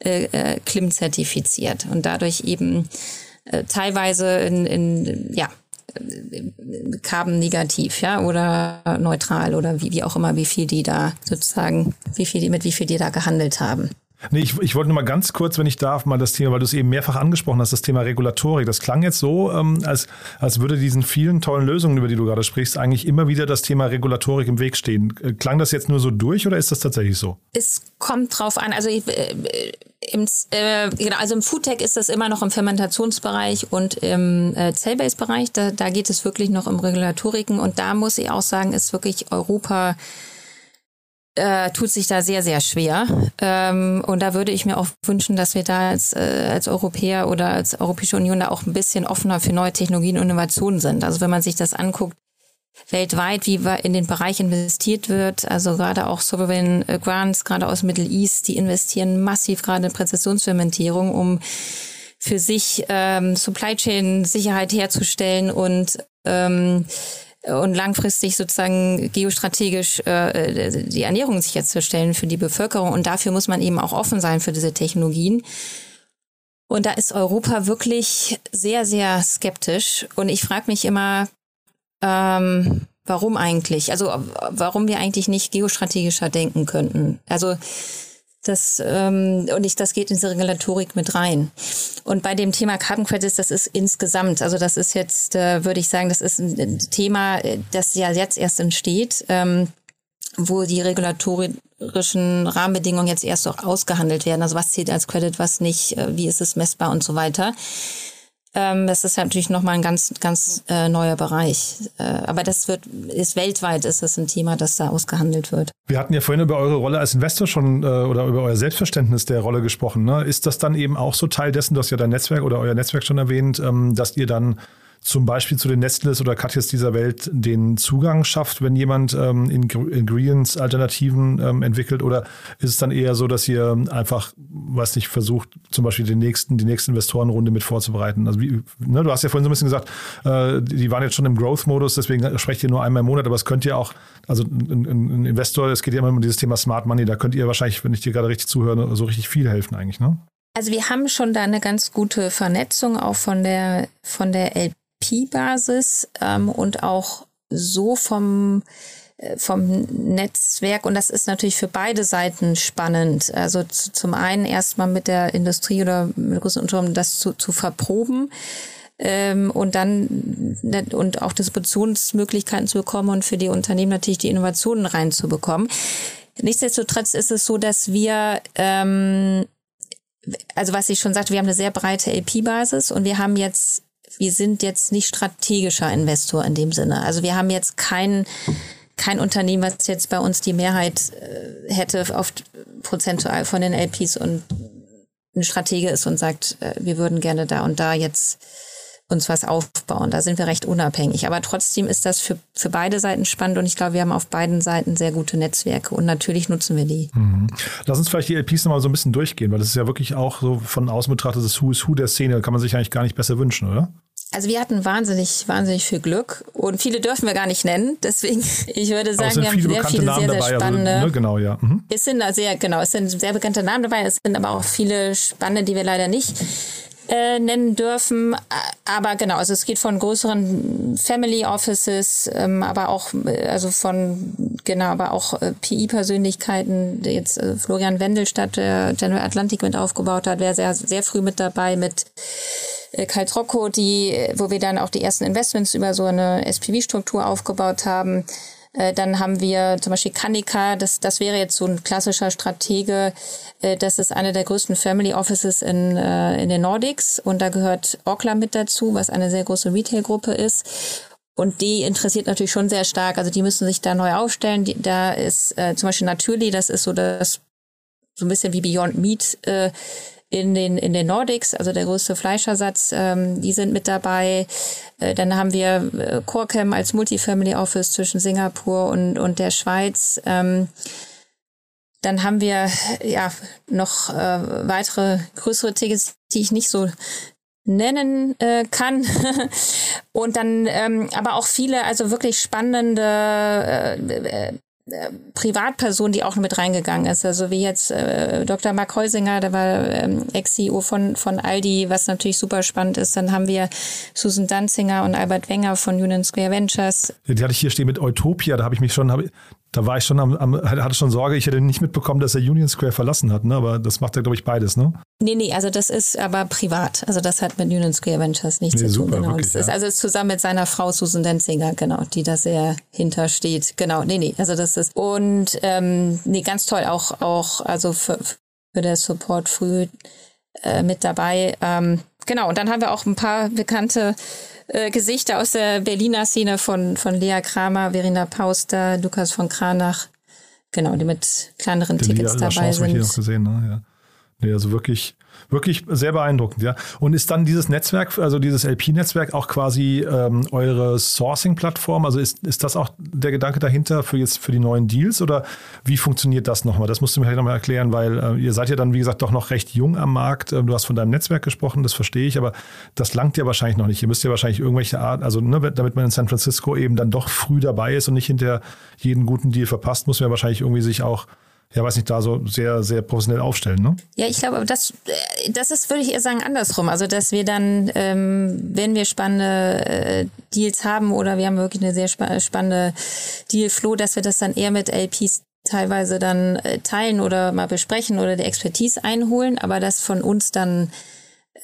äh, äh, Klim zertifiziert und dadurch eben äh, teilweise in, in ja Carbon negativ, ja, oder neutral oder wie, wie auch immer, wie viel die da sozusagen, wie viel die, mit wie viel die da gehandelt haben. Nee, ich, ich wollte nur mal ganz kurz, wenn ich darf, mal das Thema, weil du es eben mehrfach angesprochen hast, das Thema Regulatorik. Das klang jetzt so, ähm, als, als würde diesen vielen tollen Lösungen, über die du gerade sprichst, eigentlich immer wieder das Thema Regulatorik im Weg stehen. Äh, klang das jetzt nur so durch oder ist das tatsächlich so? Es kommt drauf an. Also, äh, im, äh, genau, also im Foodtech ist das immer noch im Fermentationsbereich und im äh, Cell-Based-Bereich. Da, da geht es wirklich noch um Regulatoriken und da muss ich auch sagen, ist wirklich Europa äh, tut sich da sehr, sehr schwer. Ähm, und da würde ich mir auch wünschen, dass wir da als, äh, als Europäer oder als Europäische Union da auch ein bisschen offener für neue Technologien und Innovationen sind. Also wenn man sich das anguckt, weltweit, wie in den Bereich investiert wird, also gerade auch Sovereign äh, Grants, gerade aus Middle East, die investieren massiv gerade in Präzisionsfermentierung, um für sich ähm, Supply Chain Sicherheit herzustellen und ähm, und langfristig sozusagen geostrategisch äh, die Ernährung sicherzustellen für die Bevölkerung. Und dafür muss man eben auch offen sein für diese Technologien. Und da ist Europa wirklich sehr, sehr skeptisch. Und ich frage mich immer, ähm, warum eigentlich? Also warum wir eigentlich nicht geostrategischer denken könnten. Also das, ähm, und ich, das geht in diese Regulatorik mit rein. Und bei dem Thema Carbon Credits, das ist insgesamt, also das ist jetzt, äh, würde ich sagen, das ist ein Thema, äh, das ja jetzt erst entsteht, ähm, wo die regulatorischen Rahmenbedingungen jetzt erst auch ausgehandelt werden. Also was zählt als Credit, was nicht, äh, wie ist es messbar und so weiter. Ähm, das ist natürlich nochmal ein ganz, ganz äh, neuer Bereich. Äh, aber das wird, ist weltweit ist das ein Thema, das da ausgehandelt wird. Wir hatten ja vorhin über eure Rolle als Investor schon äh, oder über euer Selbstverständnis der Rolle gesprochen. Ne? Ist das dann eben auch so Teil dessen, hast ja dein Netzwerk oder euer Netzwerk schon erwähnt, ähm, dass ihr dann zum Beispiel zu den Nestles oder Katjes dieser Welt den Zugang schafft, wenn jemand ähm, Ingredients-Alternativen ähm, entwickelt? Oder ist es dann eher so, dass ihr einfach, weiß nicht, versucht, zum Beispiel den nächsten, die nächste Investorenrunde mit vorzubereiten? Also wie, ne, du hast ja vorhin so ein bisschen gesagt, äh, die waren jetzt schon im Growth-Modus, deswegen sprecht ihr nur einmal im Monat, aber es könnt ihr auch, also ein, ein Investor, es geht ja immer um dieses Thema Smart Money, da könnt ihr wahrscheinlich, wenn ich dir gerade richtig zuhöre, so richtig viel helfen eigentlich, ne? Also wir haben schon da eine ganz gute Vernetzung auch von der von der LP Pi-Basis ähm, und auch so vom äh, vom Netzwerk und das ist natürlich für beide Seiten spannend. Also zum einen erstmal mit der Industrie oder mit großen Unternehmen das zu, zu verproben ähm, und dann ne, und auch Distributionsmöglichkeiten zu bekommen und für die Unternehmen natürlich die Innovationen reinzubekommen. Nichtsdestotrotz ist es so, dass wir ähm, also was ich schon sagte, wir haben eine sehr breite LP-Basis und wir haben jetzt wir sind jetzt nicht strategischer Investor in dem Sinne. Also wir haben jetzt kein, kein Unternehmen, was jetzt bei uns die Mehrheit äh, hätte auf prozentual von den LPs und ein Stratege ist und sagt, äh, wir würden gerne da und da jetzt uns was aufbauen. Da sind wir recht unabhängig. Aber trotzdem ist das für, für beide Seiten spannend und ich glaube, wir haben auf beiden Seiten sehr gute Netzwerke und natürlich nutzen wir die. Mhm. Lass uns vielleicht die LPs nochmal so ein bisschen durchgehen, weil das ist ja wirklich auch so von außen betrachtet das Who is Who der Szene. Kann man sich eigentlich gar nicht besser wünschen, oder? Also wir hatten wahnsinnig, wahnsinnig viel Glück und viele dürfen wir gar nicht nennen. Deswegen, ich würde sagen, wir haben sehr viele Namen sehr, sehr spannende. Also, ne, genau, ja. Mhm. Es sind sehr, genau, es sind sehr bekannte Namen dabei. Es sind aber auch viele spannende, die wir leider nicht äh, nennen dürfen. Aber genau, also es geht von größeren Family Offices, ähm, aber auch, äh, also von, genau, aber auch äh, PI-Persönlichkeiten, jetzt äh, Florian Wendelstadt, der General Atlantic mit aufgebaut hat, wäre sehr, sehr früh mit dabei mit äh, Kalt Rocco, die, wo wir dann auch die ersten Investments über so eine SPV-Struktur aufgebaut haben. Äh, dann haben wir zum Beispiel Kanika, das, das wäre jetzt so ein klassischer Stratege. Äh, das ist eine der größten Family Offices in, in den Nordics und da gehört Orkla mit dazu, was eine sehr große Retail-Gruppe ist. Und die interessiert natürlich schon sehr stark. Also die müssen sich da neu aufstellen. Die, da ist äh, zum Beispiel Naturally, das ist so das so ein bisschen wie Beyond Meat äh, in den, in den Nordics, also der größte Fleischersatz, ähm, die sind mit dabei. Äh, dann haben wir äh, Corcam als Multifamily Office zwischen Singapur und, und der Schweiz. Ähm, dann haben wir ja noch äh, weitere größere Tickets, die ich nicht so nennen äh, kann. und dann ähm, aber auch viele, also wirklich spannende äh äh, Privatperson, die auch mit reingegangen ist. Also wie jetzt äh, Dr. Mark Heusinger, der war ähm, Ex-CEO von, von Aldi, was natürlich super spannend ist. Dann haben wir Susan Danzinger und Albert Wenger von Union Square Ventures. Die hatte ich hier stehen mit Utopia, da habe ich mich schon, hab, da war ich schon am, am, hatte schon Sorge, ich hätte nicht mitbekommen, dass er Union Square verlassen hat, ne? Aber das macht er, glaube ich, beides, ne? Nee, nee, also das ist aber privat. Also das hat mit Union Square Ventures nichts nee, zu tun. Super, genau. Wirklich, das ist, also ist zusammen mit seiner Frau Susan Denzinger, genau, die da sehr hintersteht. Genau, nee, nee, also das ist und ähm, nee, ganz toll, auch, auch, also für, für der Support früh äh, mit dabei. Ähm, genau, und dann haben wir auch ein paar bekannte äh, Gesichter aus der Berliner Szene von, von Lea Kramer, Verena Pauster, Lukas von Kranach, genau, die mit kleineren der Tickets Lea, dabei sind. Ich noch gesehen, ne? ja. Nee, also wirklich wirklich sehr beeindruckend, ja. Und ist dann dieses Netzwerk, also dieses LP-Netzwerk auch quasi ähm, eure Sourcing-Plattform? Also ist, ist das auch der Gedanke dahinter für jetzt für die neuen Deals oder wie funktioniert das nochmal? Das musst du mir vielleicht nochmal erklären, weil äh, ihr seid ja dann, wie gesagt, doch noch recht jung am Markt. Ähm, du hast von deinem Netzwerk gesprochen, das verstehe ich, aber das langt ja wahrscheinlich noch nicht. Ihr müsst ja wahrscheinlich irgendwelche Art, also ne, damit man in San Francisco eben dann doch früh dabei ist und nicht hinter jeden guten Deal verpasst, muss man ja wahrscheinlich irgendwie sich auch ja, weiß nicht, da so sehr, sehr professionell aufstellen, ne? Ja, ich glaube, das, äh, das ist, würde ich eher sagen, andersrum. Also, dass wir dann, ähm, wenn wir spannende äh, Deals haben oder wir haben wirklich eine sehr spa spannende Dealflow, dass wir das dann eher mit LPs teilweise dann äh, teilen oder mal besprechen oder die Expertise einholen, aber dass von uns dann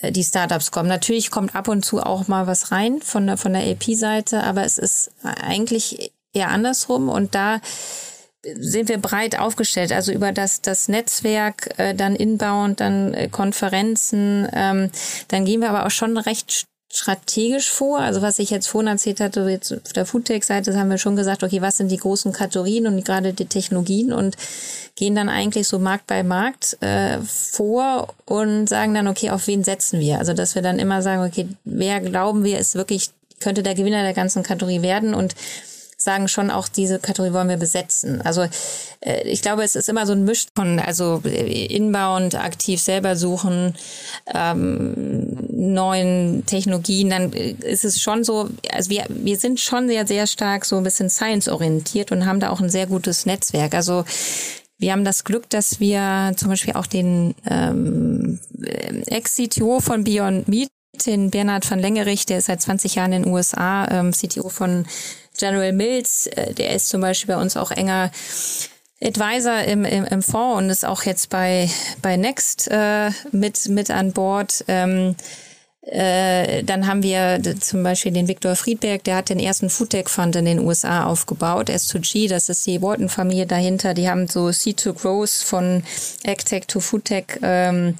äh, die Startups kommen. Natürlich kommt ab und zu auch mal was rein von der, von der LP-Seite, aber es ist eigentlich eher andersrum und da sind wir breit aufgestellt, also über das, das Netzwerk, äh, dann Inbound, dann äh, Konferenzen, ähm, dann gehen wir aber auch schon recht strategisch vor. Also was ich jetzt vorhin erzählt hatte, jetzt auf der Foodtech-Seite haben wir schon gesagt, okay, was sind die großen Kategorien und gerade die Technologien und gehen dann eigentlich so Markt bei Markt äh, vor und sagen dann, okay, auf wen setzen wir? Also dass wir dann immer sagen, okay, wer glauben wir ist wirklich, könnte der Gewinner der ganzen Kategorie werden und sagen schon auch, diese Kategorie wollen wir besetzen. Also äh, ich glaube, es ist immer so ein Misch von, also äh, inbound, aktiv selber suchen, ähm, neuen Technologien, dann äh, ist es schon so, also wir, wir sind schon sehr, sehr stark so ein bisschen science-orientiert und haben da auch ein sehr gutes Netzwerk. Also wir haben das Glück, dass wir zum Beispiel auch den ähm, Ex-CTO von Beyond Meat, den Bernhard von Längerich, der ist seit 20 Jahren in den USA ähm, CTO von General Mills, äh, der ist zum Beispiel bei uns auch enger Advisor im, im, im Fonds und ist auch jetzt bei, bei Next äh, mit, mit an Bord. Ähm, äh, dann haben wir zum Beispiel den Viktor Friedberg, der hat den ersten Foodtech Fund in den USA aufgebaut. S2G, das ist die Walton-Familie dahinter. Die haben so C2 Growth von AgTech to Foodtech ähm,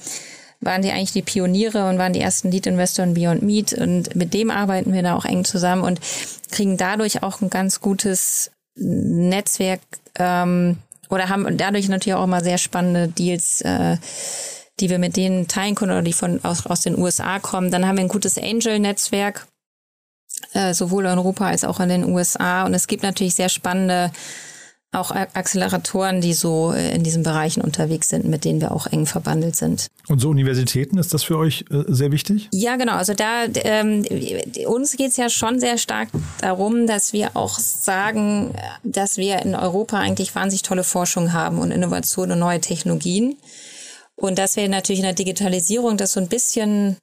waren die eigentlich die Pioniere und waren die ersten Lead-Investor in Beyond Meat. Und mit dem arbeiten wir da auch eng zusammen und kriegen dadurch auch ein ganz gutes Netzwerk ähm, oder haben dadurch natürlich auch immer sehr spannende Deals, äh, die wir mit denen teilen können oder die von aus, aus den USA kommen. Dann haben wir ein gutes Angel-Netzwerk, äh, sowohl in Europa als auch in den USA. Und es gibt natürlich sehr spannende auch Acceleratoren, die so äh, in diesen Bereichen unterwegs sind, mit denen wir auch eng verbandelt sind. Und so Universitäten, ist das für euch äh, sehr wichtig? Ja, genau. Also da ähm, uns geht es ja schon sehr stark darum, dass wir auch sagen, dass wir in Europa eigentlich wahnsinnig tolle Forschung haben und Innovation und neue Technologien. Und dass wir natürlich in der Digitalisierung das so ein bisschen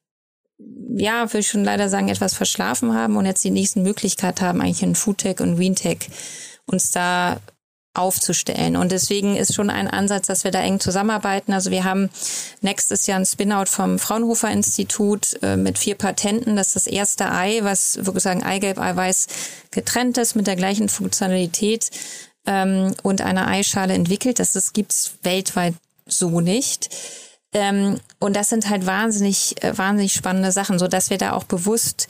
ja, würde ich schon leider sagen, etwas verschlafen haben und jetzt die nächsten Möglichkeit haben, eigentlich in Foodtech und Greentech uns da aufzustellen. Und deswegen ist schon ein Ansatz, dass wir da eng zusammenarbeiten. Also wir haben nächstes Jahr ein Spin-out vom Fraunhofer Institut äh, mit vier Patenten. Das ist das erste Ei, was wirklich sagen Eigelb, Eiweiß getrennt ist mit der gleichen Funktionalität ähm, und einer Eischale entwickelt. Das, das gibt's weltweit so nicht. Ähm, und das sind halt wahnsinnig, äh, wahnsinnig spannende Sachen, so dass wir da auch bewusst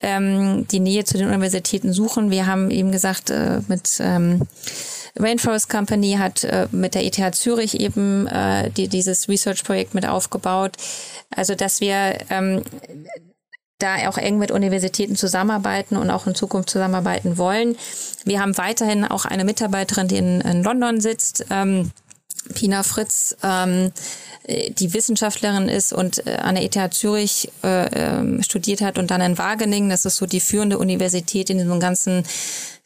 ähm, die Nähe zu den Universitäten suchen. Wir haben eben gesagt, äh, mit ähm, Rainforest Company hat äh, mit der ETH Zürich eben äh, die, dieses Research-Projekt mit aufgebaut. Also dass wir ähm, da auch eng mit Universitäten zusammenarbeiten und auch in Zukunft zusammenarbeiten wollen. Wir haben weiterhin auch eine Mitarbeiterin, die in, in London sitzt. Ähm, Pina Fritz, ähm, die Wissenschaftlerin ist und äh, an der ETH Zürich äh, äh, studiert hat und dann in Wageningen, das ist so die führende Universität in diesem ganzen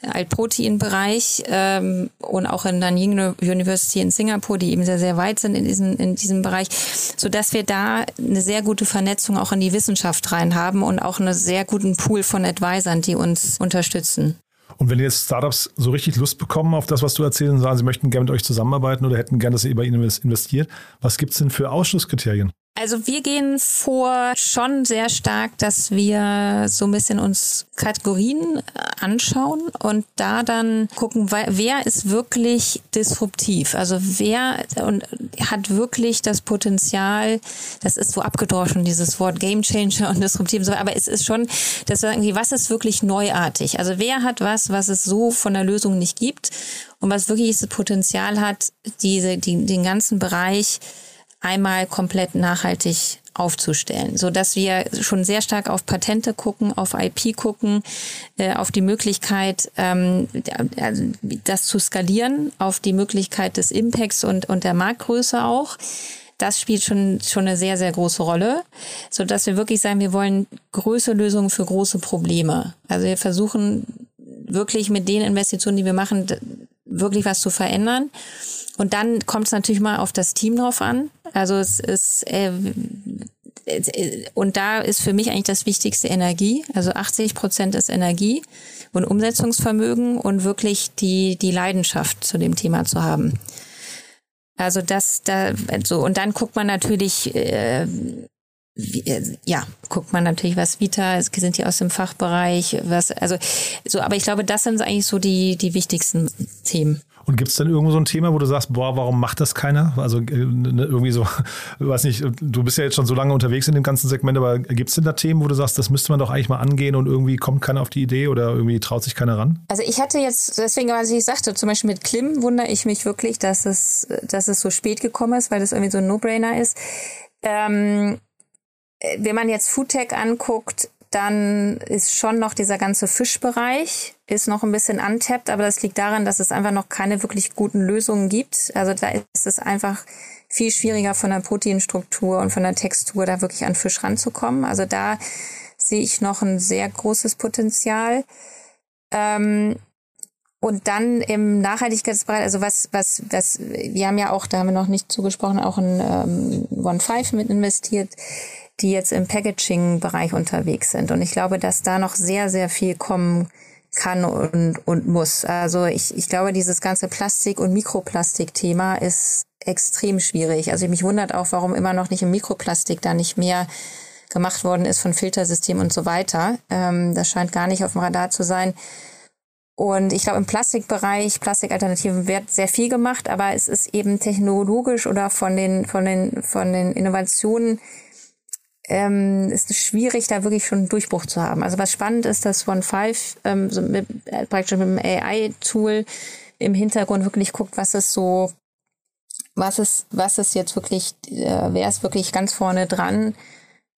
Altproteinbereich ähm, und auch in Nanying University in Singapur, die eben sehr, sehr weit sind in diesem, in diesem Bereich, so dass wir da eine sehr gute Vernetzung auch in die Wissenschaft rein haben und auch einen sehr guten Pool von Advisern, die uns unterstützen. Und wenn jetzt Startups so richtig Lust bekommen auf das, was du erzählst und sagen, sie möchten gerne mit euch zusammenarbeiten oder hätten gerne, dass ihr bei ihnen investiert, was gibt es denn für Ausschlusskriterien? Also wir gehen vor schon sehr stark, dass wir so ein bisschen uns Kategorien äh, anschauen und da dann gucken, wer ist wirklich disruptiv? Also wer und hat wirklich das Potenzial, das ist so abgedroschen, dieses Wort Game Changer und disruptiv, aber es ist schon, dass wir sagen, was ist wirklich neuartig? Also wer hat was, was es so von der Lösung nicht gibt und was wirklich das Potenzial hat, diese, die, den ganzen Bereich einmal komplett nachhaltig aufzustellen, so dass wir schon sehr stark auf Patente gucken, auf IP gucken, äh, auf die Möglichkeit, ähm, also das zu skalieren, auf die Möglichkeit des Impacts und und der Marktgröße auch. Das spielt schon schon eine sehr sehr große Rolle, so dass wir wirklich sagen, wir wollen größere Lösungen für große Probleme. Also wir versuchen wirklich mit den Investitionen, die wir machen, wirklich was zu verändern. Und dann kommt es natürlich mal auf das Team drauf an. Also es ist äh, und da ist für mich eigentlich das Wichtigste Energie. Also 80 Prozent ist Energie und Umsetzungsvermögen und wirklich die, die Leidenschaft zu dem Thema zu haben. Also das, da, so, und dann guckt man natürlich, äh, äh, ja, guckt man natürlich, was Vita, es sind die aus dem Fachbereich, was, also, so, aber ich glaube, das sind eigentlich so die, die wichtigsten Themen. Und gibt es dann irgendwo so ein Thema, wo du sagst, boah, warum macht das keiner? Also äh, ne, irgendwie so, weiß nicht, du bist ja jetzt schon so lange unterwegs in dem ganzen Segment, aber gibt es denn da Themen, wo du sagst, das müsste man doch eigentlich mal angehen und irgendwie kommt keiner auf die Idee oder irgendwie traut sich keiner ran? Also ich hatte jetzt, deswegen, was ich sagte, zum Beispiel mit Klim wundere ich mich wirklich, dass es, dass es so spät gekommen ist, weil das irgendwie so ein No-Brainer ist. Ähm, wenn man jetzt Foodtech anguckt, dann ist schon noch dieser ganze Fischbereich ist noch ein bisschen untappt, aber das liegt daran, dass es einfach noch keine wirklich guten Lösungen gibt. Also da ist es einfach viel schwieriger von der Proteinstruktur und von der Textur da wirklich an Fisch ranzukommen. Also da sehe ich noch ein sehr großes Potenzial. Ähm, und dann im Nachhaltigkeitsbereich, also was, was, was, wir haben ja auch, da haben wir noch nicht zugesprochen, auch in ähm, One Five mit investiert die jetzt im Packaging-Bereich unterwegs sind. Und ich glaube, dass da noch sehr, sehr viel kommen kann und, und muss. Also ich, ich glaube, dieses ganze Plastik- und Mikroplastik-Thema ist extrem schwierig. Also mich wundert auch, warum immer noch nicht im Mikroplastik da nicht mehr gemacht worden ist von Filtersystemen und so weiter. Ähm, das scheint gar nicht auf dem Radar zu sein. Und ich glaube, im Plastikbereich, Plastikalternativen wird sehr viel gemacht, aber es ist eben technologisch oder von den, von den, von den Innovationen ähm, ist es schwierig, da wirklich schon einen Durchbruch zu haben. Also was spannend ist, dass One Five ähm, so mit, äh, praktisch mit dem AI-Tool im Hintergrund wirklich guckt, was ist so, was ist, was ist jetzt wirklich, äh, wer ist wirklich ganz vorne dran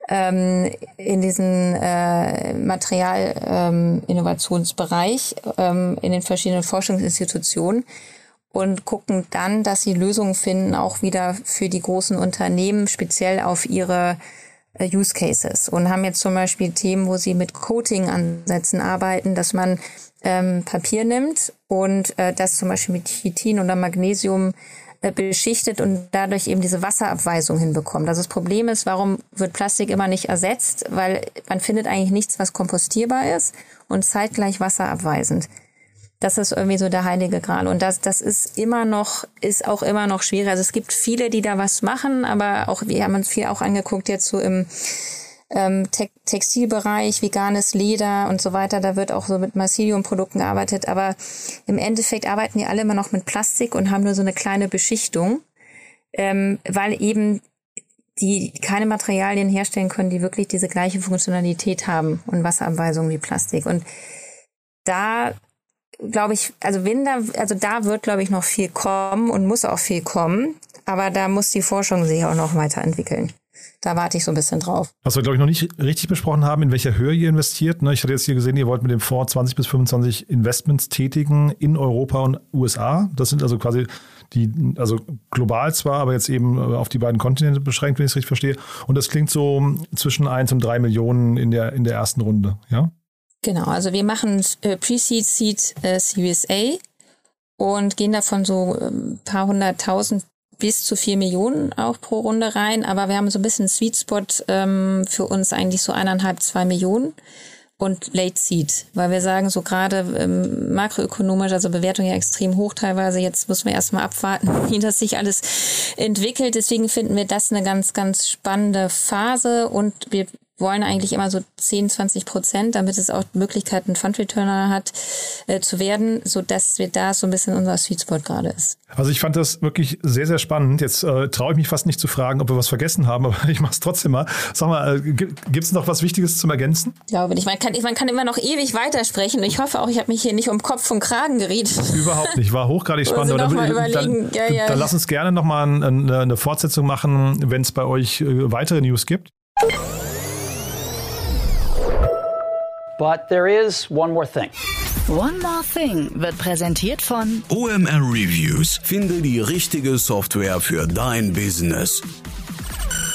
ähm, in diesem äh, Materialinnovationsbereich ähm, in den verschiedenen Forschungsinstitutionen und gucken dann, dass sie Lösungen finden, auch wieder für die großen Unternehmen, speziell auf ihre Use Cases und haben jetzt zum Beispiel Themen, wo sie mit Coating-Ansätzen arbeiten, dass man ähm, Papier nimmt und äh, das zum Beispiel mit Chitin oder Magnesium äh, beschichtet und dadurch eben diese Wasserabweisung hinbekommt. Also das Problem ist, warum wird Plastik immer nicht ersetzt? Weil man findet eigentlich nichts, was kompostierbar ist und zeitgleich wasserabweisend. Das ist irgendwie so der heilige Gral. Und das, das ist immer noch, ist auch immer noch schwierig. Also es gibt viele, die da was machen, aber auch, wir haben uns viel auch angeguckt jetzt so im ähm, Te Textilbereich, veganes Leder und so weiter. Da wird auch so mit Massilium-Produkten gearbeitet. Aber im Endeffekt arbeiten die alle immer noch mit Plastik und haben nur so eine kleine Beschichtung, ähm, weil eben die keine Materialien herstellen können, die wirklich diese gleiche Funktionalität haben und Wasserabweisung wie Plastik. Und da glaube ich, also wenn da, also da wird, glaube ich, noch viel kommen und muss auch viel kommen. Aber da muss die Forschung sich auch noch weiterentwickeln. Da warte ich so ein bisschen drauf. Was wir, glaube ich, noch nicht richtig besprochen haben, in welcher Höhe ihr investiert. Ne? Ich hatte jetzt hier gesehen, ihr wollt mit dem Fonds 20 bis 25 Investments tätigen in Europa und USA. Das sind also quasi die, also global zwar, aber jetzt eben auf die beiden Kontinente beschränkt, wenn ich es richtig verstehe. Und das klingt so zwischen 1 und 3 Millionen in der, in der ersten Runde, ja? Genau, also wir machen äh, Pre-Seed, Seed, äh, Series A und gehen davon so ein ähm, paar hunderttausend bis zu vier Millionen auch pro Runde rein. Aber wir haben so ein bisschen Sweet Spot ähm, für uns eigentlich so eineinhalb, zwei Millionen und Late Seed, weil wir sagen, so gerade ähm, makroökonomisch, also Bewertung ja extrem hoch teilweise. Jetzt müssen wir erstmal abwarten, wie das sich alles entwickelt. Deswegen finden wir das eine ganz, ganz spannende Phase und wir wollen eigentlich immer so 10, 20 Prozent, damit es auch Möglichkeiten, Fund Returner hat, äh, zu werden, so dass wir da so ein bisschen unser Sweet Spot gerade ist. Also ich fand das wirklich sehr, sehr spannend. Jetzt äh, traue ich mich fast nicht zu fragen, ob wir was vergessen haben, aber ich mache es trotzdem mal. Sag mal, äh, gibt es noch was Wichtiges zum Ergänzen? Ich glaube nicht. Man kann, man kann immer noch ewig weitersprechen. Ich hoffe auch, ich habe mich hier nicht um Kopf und Kragen geredet. Überhaupt nicht. War hochgradig spannend. Dann, dann, ja, ja. dann lass uns gerne nochmal eine, eine Fortsetzung machen, wenn es bei euch äh, weitere News gibt. But there is one more thing. One More Thing wird präsentiert von OMR Reviews. Finde die richtige Software für dein Business.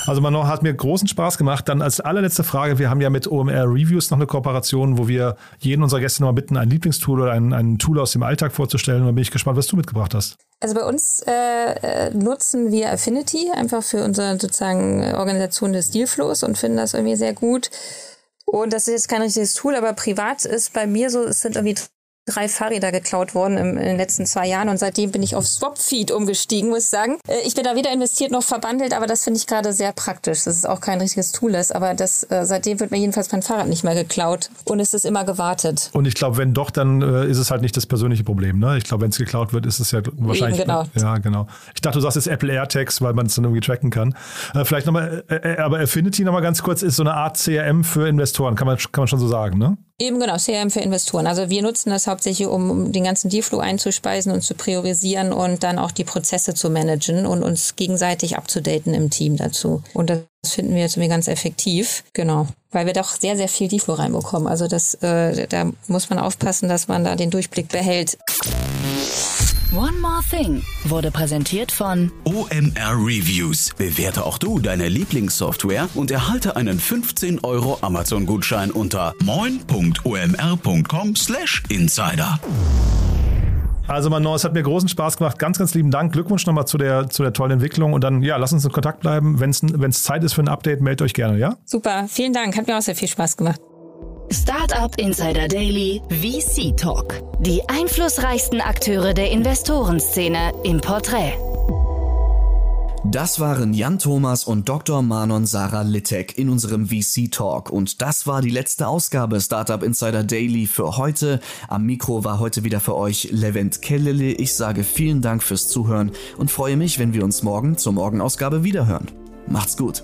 Also Manon hat mir großen Spaß gemacht. Dann als allerletzte Frage, wir haben ja mit OMR Reviews noch eine Kooperation, wo wir jeden unserer Gäste nochmal bitten, ein Lieblingstool oder ein, ein Tool aus dem Alltag vorzustellen. Und da bin ich gespannt, was du mitgebracht hast. Also bei uns äh, nutzen wir Affinity einfach für unsere sozusagen Organisation des Dealflows und finden das irgendwie sehr gut. Und das ist jetzt kein richtiges Tool, aber privat ist bei mir so, es sind irgendwie drei Fahrräder geklaut worden im, in den letzten zwei Jahren und seitdem bin ich auf Swapfeed umgestiegen, muss ich sagen. Äh, ich bin da weder investiert noch verbandelt, aber das finde ich gerade sehr praktisch, dass es auch kein richtiges Tool ist, aber das, äh, seitdem wird mir jedenfalls mein Fahrrad nicht mehr geklaut und es ist immer gewartet. Und ich glaube, wenn doch, dann äh, ist es halt nicht das persönliche Problem. Ne? Ich glaube, wenn es geklaut wird, ist es ja wahrscheinlich. Eben, genau. Ja, genau. Ich dachte, du sagst jetzt Apple AirTags, weil man es dann irgendwie tracken kann. Vielleicht nochmal, aber Affinity nochmal ganz kurz ist so eine Art CRM für Investoren, kann man, kann man schon so sagen, ne? Eben genau, CRM für Investoren. Also wir nutzen das hauptsächlich, um den ganzen Dealflow einzuspeisen und zu priorisieren und dann auch die Prozesse zu managen und uns gegenseitig abzudaten im Team dazu. Und das finden wir jetzt irgendwie ganz effektiv. Genau. Weil wir doch sehr, sehr viel Dealflow reinbekommen. Also das, äh, da muss man aufpassen, dass man da den Durchblick behält. More Thing wurde präsentiert von OMR Reviews. Bewerte auch du deine Lieblingssoftware und erhalte einen 15 Euro Amazon-Gutschein unter moin.omr.com/insider. Also Manon, es hat mir großen Spaß gemacht. Ganz, ganz lieben Dank. Glückwunsch nochmal zu der, zu der tollen Entwicklung. Und dann, ja, lass uns in Kontakt bleiben. Wenn es Zeit ist für ein Update, meldet euch gerne, ja? Super, vielen Dank. Hat mir auch sehr viel Spaß gemacht. Startup Insider Daily VC Talk. Die einflussreichsten Akteure der Investorenszene im Porträt. Das waren Jan Thomas und Dr. Manon Sarah Littek in unserem VC Talk. Und das war die letzte Ausgabe Startup Insider Daily für heute. Am Mikro war heute wieder für euch Levent Kellele. Ich sage vielen Dank fürs Zuhören und freue mich, wenn wir uns morgen zur Morgenausgabe wiederhören. Macht's gut.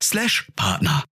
slash Partner.